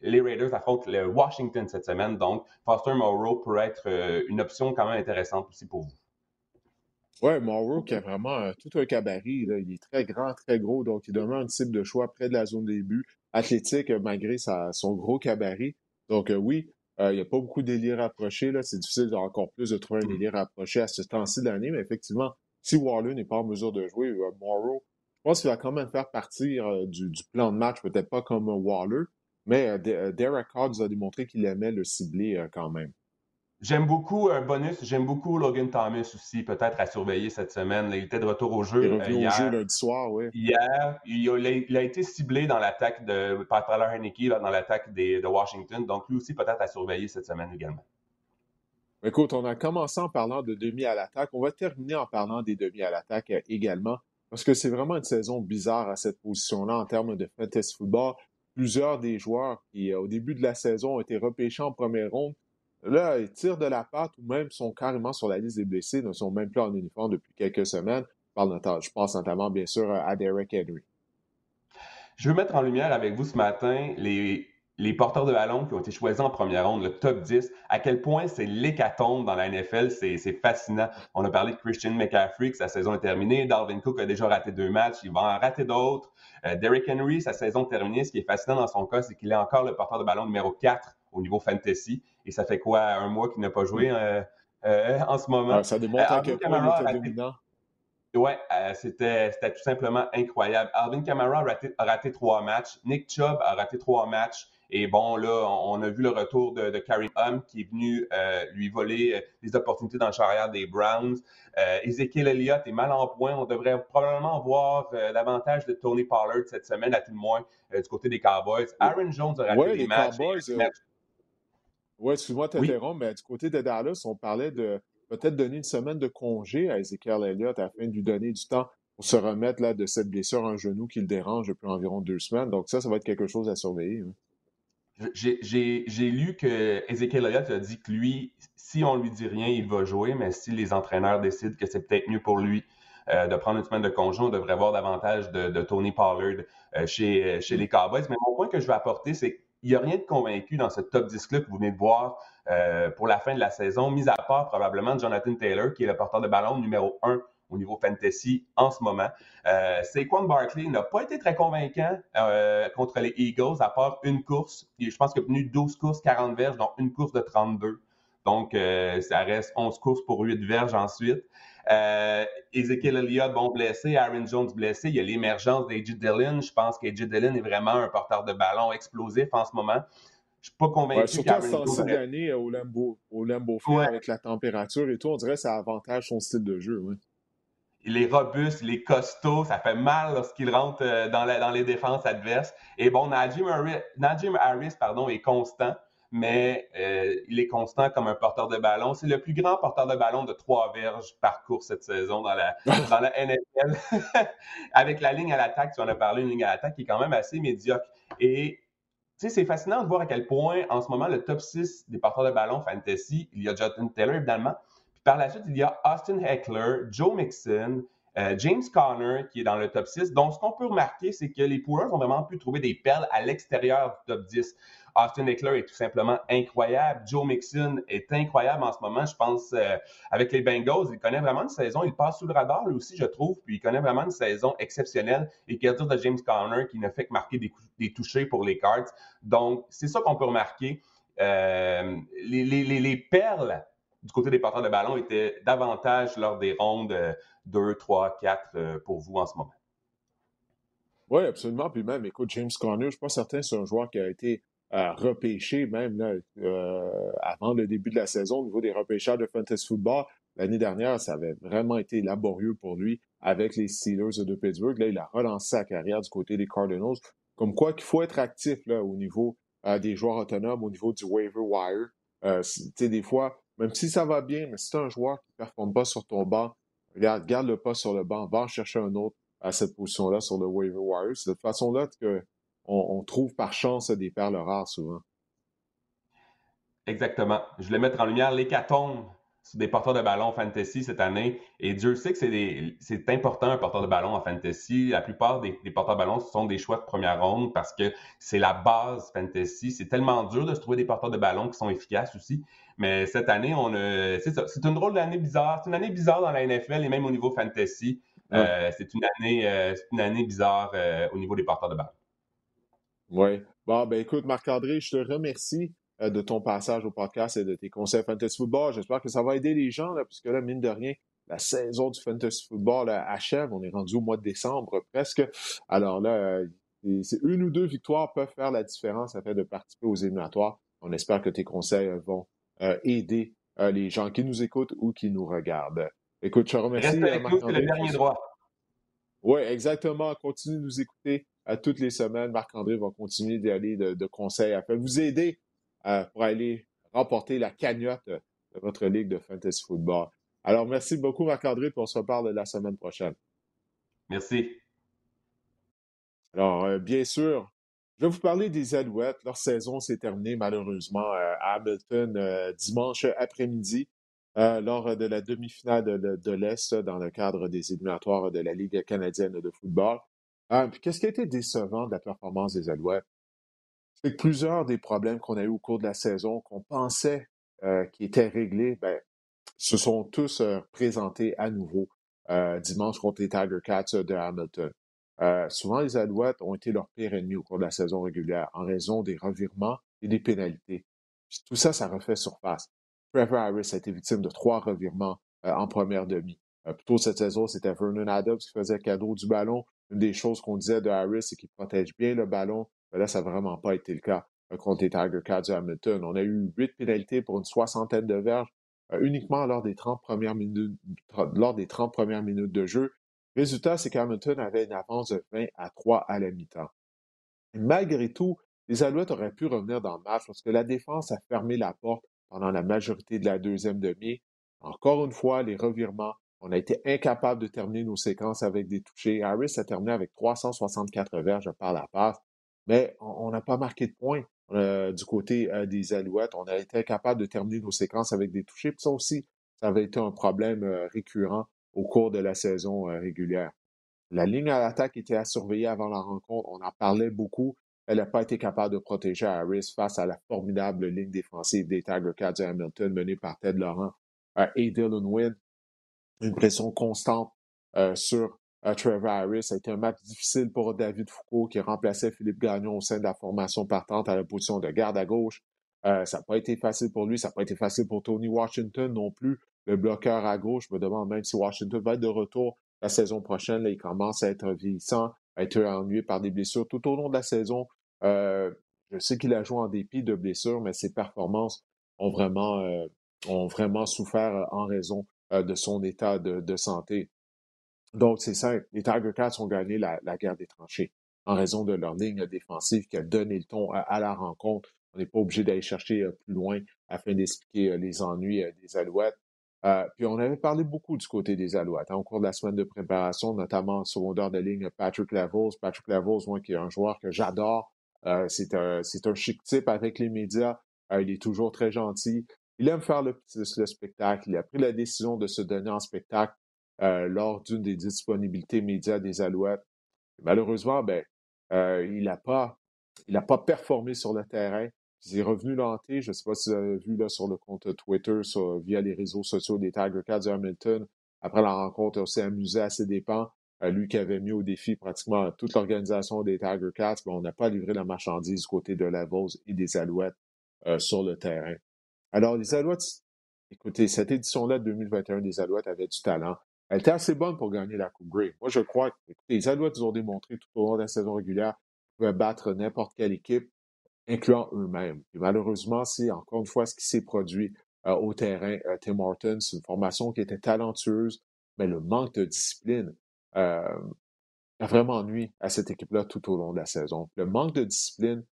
les Raiders affrontent le Washington cette semaine. Donc, Foster Moreau pourrait être une option quand même intéressante aussi pour vous. Oui, Morrow qui a vraiment tout un cabaret. Il est très grand, très gros, donc il demande un type de choix près de la zone des buts athlétique malgré son gros cabaret. Donc euh, oui, euh, il n'y a pas beaucoup d'élire rapprochés. C'est difficile encore plus de trouver un mmh. élire rapproché à ce temps-ci de l'année, mais effectivement, si Waller n'est pas en mesure de jouer, euh, Morrow, je pense qu'il va quand même faire partie du, plan de match, peut-être pas comme Waller, mais Derek Carr nous a démontré qu'il aimait le cibler quand même. J'aime beaucoup un bonus. J'aime beaucoup Logan Thomas aussi, peut-être à surveiller cette semaine. Il était de retour au jeu. Il hier. au jeu lundi soir, oui. Hier, il a, été ciblé dans l'attaque de par Tyler Heineke, dans l'attaque de Washington. Donc lui aussi, peut-être à surveiller cette semaine également. Écoute, on a commencé en parlant de demi à l'attaque. On va terminer en parlant des demi à l'attaque euh, également, parce que c'est vraiment une saison bizarre à cette position-là en termes de fantasy football plusieurs des joueurs qui, au début de la saison, ont été repêchés en première ronde, là, ils tirent de la patte ou même sont carrément sur la liste des blessés, ne sont même plus en uniforme depuis quelques semaines. Je pense notamment, bien sûr, à Derek Henry. Je veux mettre en lumière avec vous ce matin les, porteurs de ballon qui ont été choisis en première ronde, le top 10, à quel point c'est l'hécatombe dans la NFL, c'est fascinant. On a parlé de Christian McCaffrey, sa saison est terminée. Dalvin Cook a déjà raté deux matchs, il va en rater d'autres. Euh, Derrick Henry, sa saison est terminée. Ce qui est fascinant dans son cas, c'est qu'il est encore le porteur de ballon numéro 4 au niveau fantasy. Et ça fait quoi, un mois qu'il n'a pas joué euh, euh, en ce moment? ça démontre à quel point il était dominant. Ouais, c'était tout simplement incroyable. Alvin Kamara a raté, trois matchs. Nick Chubb a raté trois matchs. Et bon, là, on, a vu le retour de, Karim Hunt qui est venu lui voler des opportunités dans le charrière des Browns. Euh, Ezekiel Elliott est mal en point. On devrait probablement voir euh, davantage de Tony Pollard cette semaine, à tout le moins, euh, du côté des Cowboys. Aaron Jones a raté ouais, les matchs. Oui, excuse-moi de t'interrompre, mais du côté de Dallas, on parlait de peut-être donner une semaine de congé à Ezekiel Elliott afin de lui donner du temps pour se remettre là, de cette blessure à un genou qui le dérange depuis environ deux semaines. Donc ça, ça va être quelque chose à surveiller. Hein. J'ai lu que Ezekiel Elliott a dit que lui, si on lui dit rien, il va jouer, mais si les entraîneurs décident que c'est peut-être mieux pour lui euh, de prendre une semaine de congé, on devrait voir davantage de, Tony Pollard euh, chez, chez les Cowboys. Mais mon point que je veux apporter, c'est qu'il n'y a rien de convaincu dans ce top 10-là que vous venez de voir euh, pour la fin de la saison, mis à part probablement Jonathan Taylor, qui est le porteur de ballon numéro 1 au niveau fantasy en ce moment. Euh, Saquon Barkley n'a pas été très convaincant euh, contre les Eagles, à part une course. Je pense qu'il a tenu 12 courses, 40 verges, dont une course de 32. Donc, euh, ça reste 11 courses pour 8 verges ensuite. Euh, Ezekiel Elliott, bon blessé, Aaron Jones blessé. Il y a l'émergence d'A.J. Dillon. Je pense qu'A.J. Dillon est vraiment un porteur de ballon explosif en ce moment. Je suis pas convaincu ouais, surtout en cette année au Lambeau, au Lambeau avec la température et tout, on dirait que ça avantage son style de jeu. Il est robuste, il est costaud, ça fait mal lorsqu'il rentre euh, dans, dans, les défenses adverses. Et bon, Najim Harris, pardon, est constant, mais euh, il est constant comme un porteur de ballon. C'est le plus grand porteur de ballon de trois verges par course cette saison dans la, dans la NFL. Avec la ligne à l'attaque, tu en as parlé, une ligne à l'attaque qui est quand même assez médiocre. Et tu sais, c'est fascinant de voir à quel point, en ce moment, le top 6 des porteurs de ballon fantasy, il y a Jonathan Taylor, évidemment, par la suite, il y a Austin Heckler, Joe Mixon, euh, James Conner qui est dans le top 6. Donc, ce qu'on peut remarquer, c'est que les Poolers ont vraiment pu trouver des perles à l'extérieur du top 10. Austin Eckler est tout simplement incroyable. Joe Mixon est incroyable en ce moment. Je pense, euh, avec les Bengals, il connaît vraiment une saison. Il passe sous le radar, lui aussi, je trouve. Puis il connaît vraiment une saison exceptionnelle. Et y a de James Conner qui ne fait que marquer des, des touchés pour les Cards. Donc, c'est ça qu'on peut remarquer. Euh, les, les, les, perles du côté des porteurs de ballon était davantage lors des rondes 2, 3, 4 pour vous en ce moment. Oui, absolument. Puis même, écoute, James Conner, je ne suis pas certain c'est un joueur qui a été euh, repêché même euh, avant le début de la saison au niveau des repêchages de Fantasy Football. L'année dernière, ça avait vraiment été laborieux pour lui avec les Steelers de Pittsburgh. Là, il a relancé sa carrière du côté des Cardinals. Comme quoi qu'il faut être actif là, au niveau euh, des joueurs autonomes, au niveau du waiver wire. Euh, des fois, même si ça va bien, mais si tu un joueur qui ne performe pas sur ton banc, regarde, garde le pas sur le banc, va en chercher un autre à cette position-là sur le waiver wire. C'est de façon-là qu'on on trouve par chance des perles rares souvent. Exactement. Je voulais mettre en lumière l'hécatombe des porteurs de ballon fantasy cette année. Et Dieu sait que c'est important un porteur de ballon en fantasy. La plupart des, porteurs de ballon sont des choix de première ronde parce que c'est la base fantasy. C'est tellement dur de se trouver des porteurs de ballon qui sont efficaces aussi. Mais cette année, on c'est ça. C'est une drôle d'année bizarre. C'est une année bizarre dans la NFL et même au niveau fantasy. Euh, c'est une année, euh, une année bizarre euh, au niveau des porteurs de ballon. Oui. Bon, ben écoute, Marc-André, je te remercie. Euh, de ton passage au podcast et de tes conseils Fantasy Football. J'espère que ça va aider les gens, là, puisque là, mine de rien, la saison du Fantasy Football achève. On est rendu au mois de décembre presque. Alors là, euh, c'est une ou deux victoires peuvent faire la différence afin de participer aux éliminatoires. On espère que tes conseils euh, vont aider les gens qui nous écoutent ou qui nous regardent. Écoute, je te remercie. Reste c'est le dernier droit. Oui, exactement. Continue de nous écouter à toutes les semaines. Marc-André va continuer d'aller de, de, conseils afin de vous aider euh, pour aller remporter la cagnotte de votre ligue de fantasy football. Alors, merci beaucoup, Marc-André, puis on se reparle la semaine prochaine. Merci. Alors, euh, bien sûr, Je vais vous parler des Alouettes. Leur saison s'est terminée malheureusement à Hamilton dimanche après-midi lors de la demi-finale de, l'Est dans le cadre des éliminatoires de la Ligue canadienne de football. Qu'est-ce qui a été décevant de la performance des Alouettes? C'est que plusieurs des problèmes qu'on a eu au cours de la saison, qu'on pensait qui étaient réglés, ben, se sont tous présentés à nouveau dimanche contre les Tiger Cats de Hamilton. Euh, souvent, les Alouettes ont été leur pire ennemi au cours de la saison régulière en raison des revirements et des pénalités. tout ça, ça refait surface. Trevor Harris a été victime de trois revirements euh, en première demi. Euh, plutôt cette saison, c'était Vernon Adams qui faisait cadeau du ballon. Une des choses qu'on disait de Harris, c'est qu'il protège bien le ballon. Là, ça n'a vraiment pas été le cas contre les Tiger Cats de Hamilton. On a eu huit pénalités pour une soixantaine de verges uniquement lors des 30 premières minutes, lors des 30 premières minutes de jeu. Résultat, c'est qu'Hamilton avait une avance de 20 à 3 à la mi-temps. Malgré tout, les Alouettes auraient pu revenir dans le match parce que la défense a fermé la porte pendant la majorité de la deuxième demi. Encore une fois, les revirements. On a été incapable de terminer nos séquences avec des touchés. Harris a terminé avec 364 verges par la passe, mais on n'a pas marqué de points euh, du côté euh, des Alouettes. On a été incapable de terminer nos séquences avec des touchés. Puis ça aussi, ça avait été un problème euh, récurrent au cours de la saison régulière. La ligne à l'attaque était à surveiller avant la rencontre. On en parlait beaucoup. Elle n'a pas été capable de protéger Harris face à la formidable ligne défensive des Tiger Cats de Hamilton menée par Ted Laurent et Dylan Wynn. Une pression constante euh, sur Trevor Harris. Ça a été un match difficile pour David Foucault qui remplaçait Philippe Gagnon au sein de la formation partante à la position de garde à gauche. ça n'a pas été facile pour lui. Ça n'a pas été facile pour Tony Washington non plus le bloqueur à gauche. Je me demande même si Washington va être de retour la saison prochaine. Là, il commence à être vieillissant, à être ennuyé par des blessures tout au long de la saison. Euh, je sais qu'il a joué en dépit de blessures, mais ses performances ont vraiment, euh, ont vraiment souffert en raison euh, de son état de, santé. Donc, c'est simple. Les Tiger Cats ont gagné la, guerre des tranchées en raison de leur ligne défensive qui a donné le ton à la rencontre. On n'est pas obligé d'aller chercher plus loin afin d'expliquer les ennuis des Alouettes. Euh, puis on avait parlé beaucoup du côté des Alouettes hein, au cours de la semaine de préparation, notamment en secondaire de ligne Patrick Levels. Patrick Levels, moi, qui est un joueur que j'adore. Euh, c'est un, chic type avec les médias. Euh, il est toujours très gentil. Il aime faire le, le, spectacle. Il a pris la décision de se donner en spectacle lors d'une des disponibilités médias des Alouettes. malheureusement, ben, il n'a pas, il performé sur le terrain. C'est revenu l'hanté. Je ne sais pas si vous avez vu là, sur le compte Twitter, via les réseaux sociaux des Tiger Cats Hamilton. Après la rencontre, on s'est amusé à ses dépens. Euh, lui qui avait mis au défi pratiquement toute l'organisation des Tiger Cats, mais on n'a pas livré la marchandise du côté de la Vose et des Alouettes euh, sur le terrain. Alors, les Alouettes, écoutez, cette édition-là de 2021 des Alouettes avait du talent. Elle était assez bonne pour gagner la Coupe Grey. Moi, je crois que les Alouettes ont démontré tout au long de la saison régulière qu'ils pouvaient battre n'importe quelle équipe incluant eux-mêmes. Et malheureusement, c'est encore une fois ce qui s'est produit euh, au terrain. Euh, Tim Hortons, c'est une formation qui était talentueuse, mais le manque de discipline euh, a vraiment nuit à cette équipe-là tout au long de la saison. Le manque de discipline,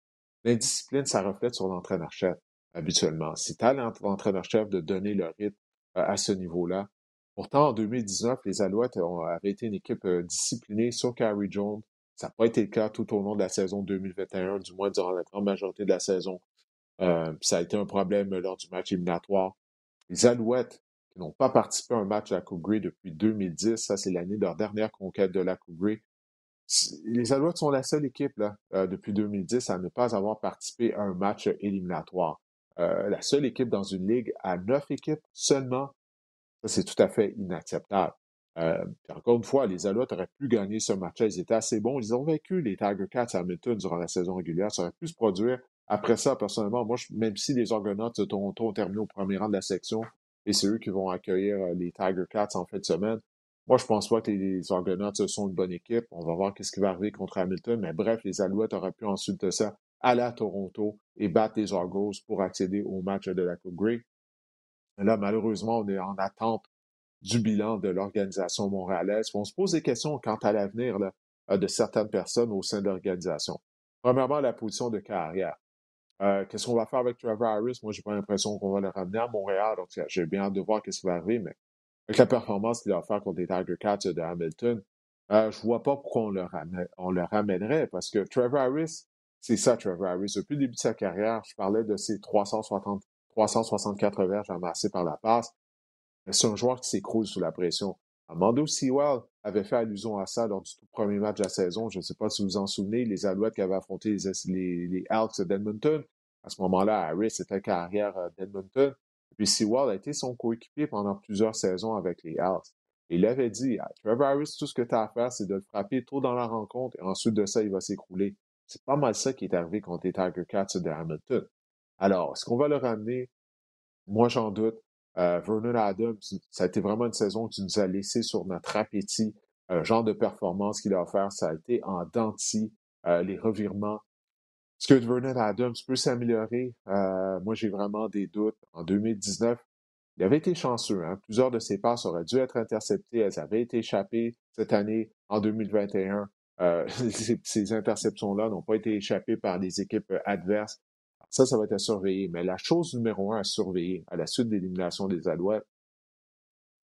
l'indiscipline, ça reflète sur l'entraîneur-chef habituellement. C'est à l'entraîneur-chef de donner le rythme à ce niveau-là. Pourtant, en 2019, les Alouettes avaient été une équipe disciplinée sur Carrie Jones, ça n'a pas été le cas tout au long de la saison 2021, du moins durant la grande majorité de la saison. Euh, ça a été un problème lors du match éliminatoire. Les Alouettes, qui n'ont pas participé à un match de la Coupe depuis 2010, ça c'est l'année de leur dernière conquête de la Coupe Grey. Les Alouettes sont la seule équipe là, euh, depuis 2010 à ne pas avoir participé à un match éliminatoire. Euh, la seule équipe dans une ligue à neuf équipes seulement, ça c'est tout à fait inacceptable. Euh, encore une fois, les Alouettes auraient pu gagner ce match-là. Ils étaient assez bons. Ils ont vaincu les Tiger Cats à Hamilton durant la saison régulière. Ça aurait pu se produire. Après ça, personnellement, moi, même si les Argonauts de Toronto ont terminé au premier rang de la section et c'est eux qui vont accueillir euh, les Tiger Cats en fin de semaine, moi, je pense pas que les Argonauts sont une bonne équipe. On va voir ce qui va arriver contre Hamilton. Mais bref, les Alouettes auraient pu ensuite ça aller à Toronto et battre les Argos pour accéder au match de la Coupe Grey. Là, malheureusement, on est en attente du bilan de l'organisation montréalaise. On se pose des questions quant à l'avenir euh, de certaines personnes au sein de l'organisation. Premièrement, la position de carrière. Euh, qu'est-ce qu'on va faire avec Trevor Harris? Moi, j'ai pas l'impression qu'on va le ramener à Montréal, donc j'ai bien hâte de voir ce qui va arriver, mais avec la performance qu'il a offert contre les Tiger Cats de Hamilton, euh, je vois pas pourquoi on le, on le ramènerait, parce que Trevor Harris, c'est ça, Trevor Harris. Depuis le début de sa carrière, je parlais de ses 360, 364 verges amassés par la passe. C'est un joueur qui s'écroule sous la pression. Amando Sewell avait fait allusion à ça lors du tout premier match de la saison. Je ne sais pas si vous vous en souvenez, les Alouettes qui avaient affronté les Elks d'Edmonton. À ce moment-là, Harris était carrière euh, d'Edmonton. Puis Sewell a été son coéquipier pendant plusieurs saisons avec les Elks. Il avait dit, ah, Trevor Harris, tout ce que tu as à faire, c'est de le frapper tôt dans la rencontre et ensuite de ça, il va s'écrouler. C'est pas mal ça qui est arrivé contre les Tiger Cats de Hamilton. Alors, est-ce qu'on va le ramener? Moi, j'en doute. Euh, Vernon Adams, ça a été vraiment une saison qui nous a laissé sur notre appétit. Un genre de performance qu'il a offert, ça a été en denti, euh, les revirements. Est-ce que Vernon Adams peut s'améliorer? Euh, moi, j'ai vraiment des doutes. En 2019, il avait été chanceux. Hein? Plusieurs de ses passes auraient dû être interceptées. Elles avaient été échappées cette année, en 2021. ces, ces interceptions-là n'ont pas été échappées par des équipes adverses. Ça, ça va être à surveiller. Mais la chose numéro un à surveiller à la suite de l'élimination des Alouettes,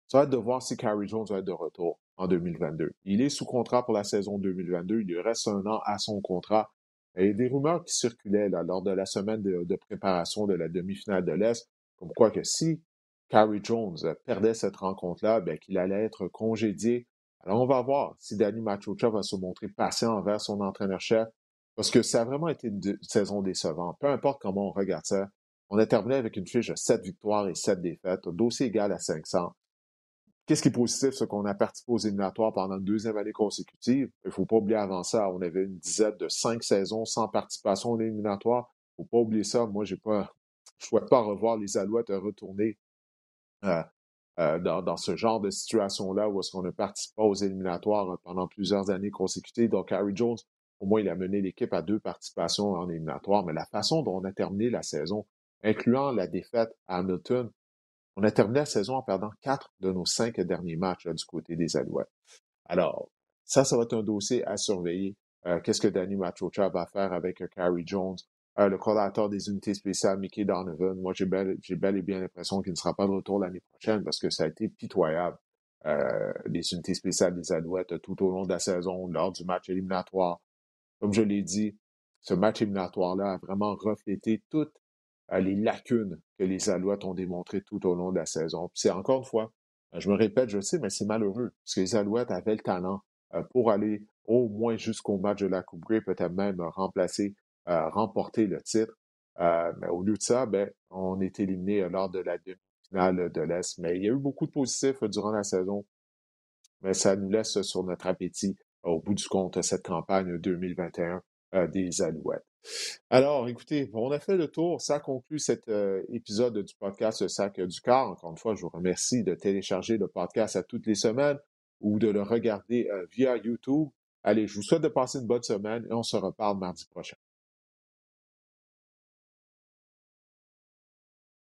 ça va être de voir si Carrie Jones va être de retour en 2022. Il est sous contrat pour la saison 2022. Il lui reste un an à son contrat. a des rumeurs qui circulaient là, lors de la semaine de, préparation de la demi-finale de l'Est, comme quoi que si Carrie Jones perdait cette rencontre-là, ben, qu'il allait être congédié. Alors, on va voir si Danny Machocha va se montrer patient envers son entraîneur-chef parce que ça a vraiment été une, saison décevante. Peu importe comment on regarde ça, on a terminé avec une fiche de 7 victoires et 7 défaites, un dossier égal à 500. Qu'est-ce qui est positif, c'est qu'on a participé aux éliminatoires pendant une deuxième année consécutive. Il ne faut pas oublier avant ça, on avait une dizaine de cinq saisons sans participation aux éliminatoires. Il ne faut pas oublier ça. Moi, je ne souhaite pas revoir les Alouettes retourner euh, euh, dans, ce genre de situation-là où est-ce qu'on ne participe pas aux éliminatoires pendant plusieurs années consécutives. Donc, Harry Jones, au moins, il a mené l'équipe à deux participations en éliminatoire, mais la façon dont on a terminé la saison, incluant la défaite à Hamilton, on a terminé la saison en perdant quatre de nos cinq derniers matchs du côté des Alouettes. Alors, ça, ça va être un dossier à surveiller. Euh, qu'est-ce que Danny Machocha va faire avec Carrie Jones? Euh, le collateur des unités spéciales, Mickey Donovan, moi, j'ai bel, et bien l'impression qu'il ne sera pas de retour l'année prochaine parce que ça a été pitoyable. Euh, les unités spéciales des Alouettes tout au long de la saison, lors du match éliminatoire, comme je l'ai dit, ce match éliminatoire-là a vraiment reflété toutes euh, les lacunes que les Alouettes ont démontrées tout au long de la saison. c'est encore une fois, euh, je me répète, je sais, mais c'est malheureux, parce que les Alouettes avaient le talent euh, pour aller au moins jusqu'au match de la Coupe Grey, peut-être même remplacer, remporter le titre. mais au lieu de ça, ben, on est éliminé lors de la demi-finale de l'Est. Mais il y a eu beaucoup de positifs durant la saison, mais ça nous laisse sur notre appétit au bout du compte cette campagne 2021 euh, des Alouettes. Alors, écoutez, on a fait le tour. Ça conclut cet euh, épisode du podcast Sac du Corps. Encore une fois, je vous remercie de télécharger le podcast à toutes les semaines ou de le regarder euh, via YouTube. Allez, je vous souhaite de passer une bonne semaine et on se reparle mardi prochain.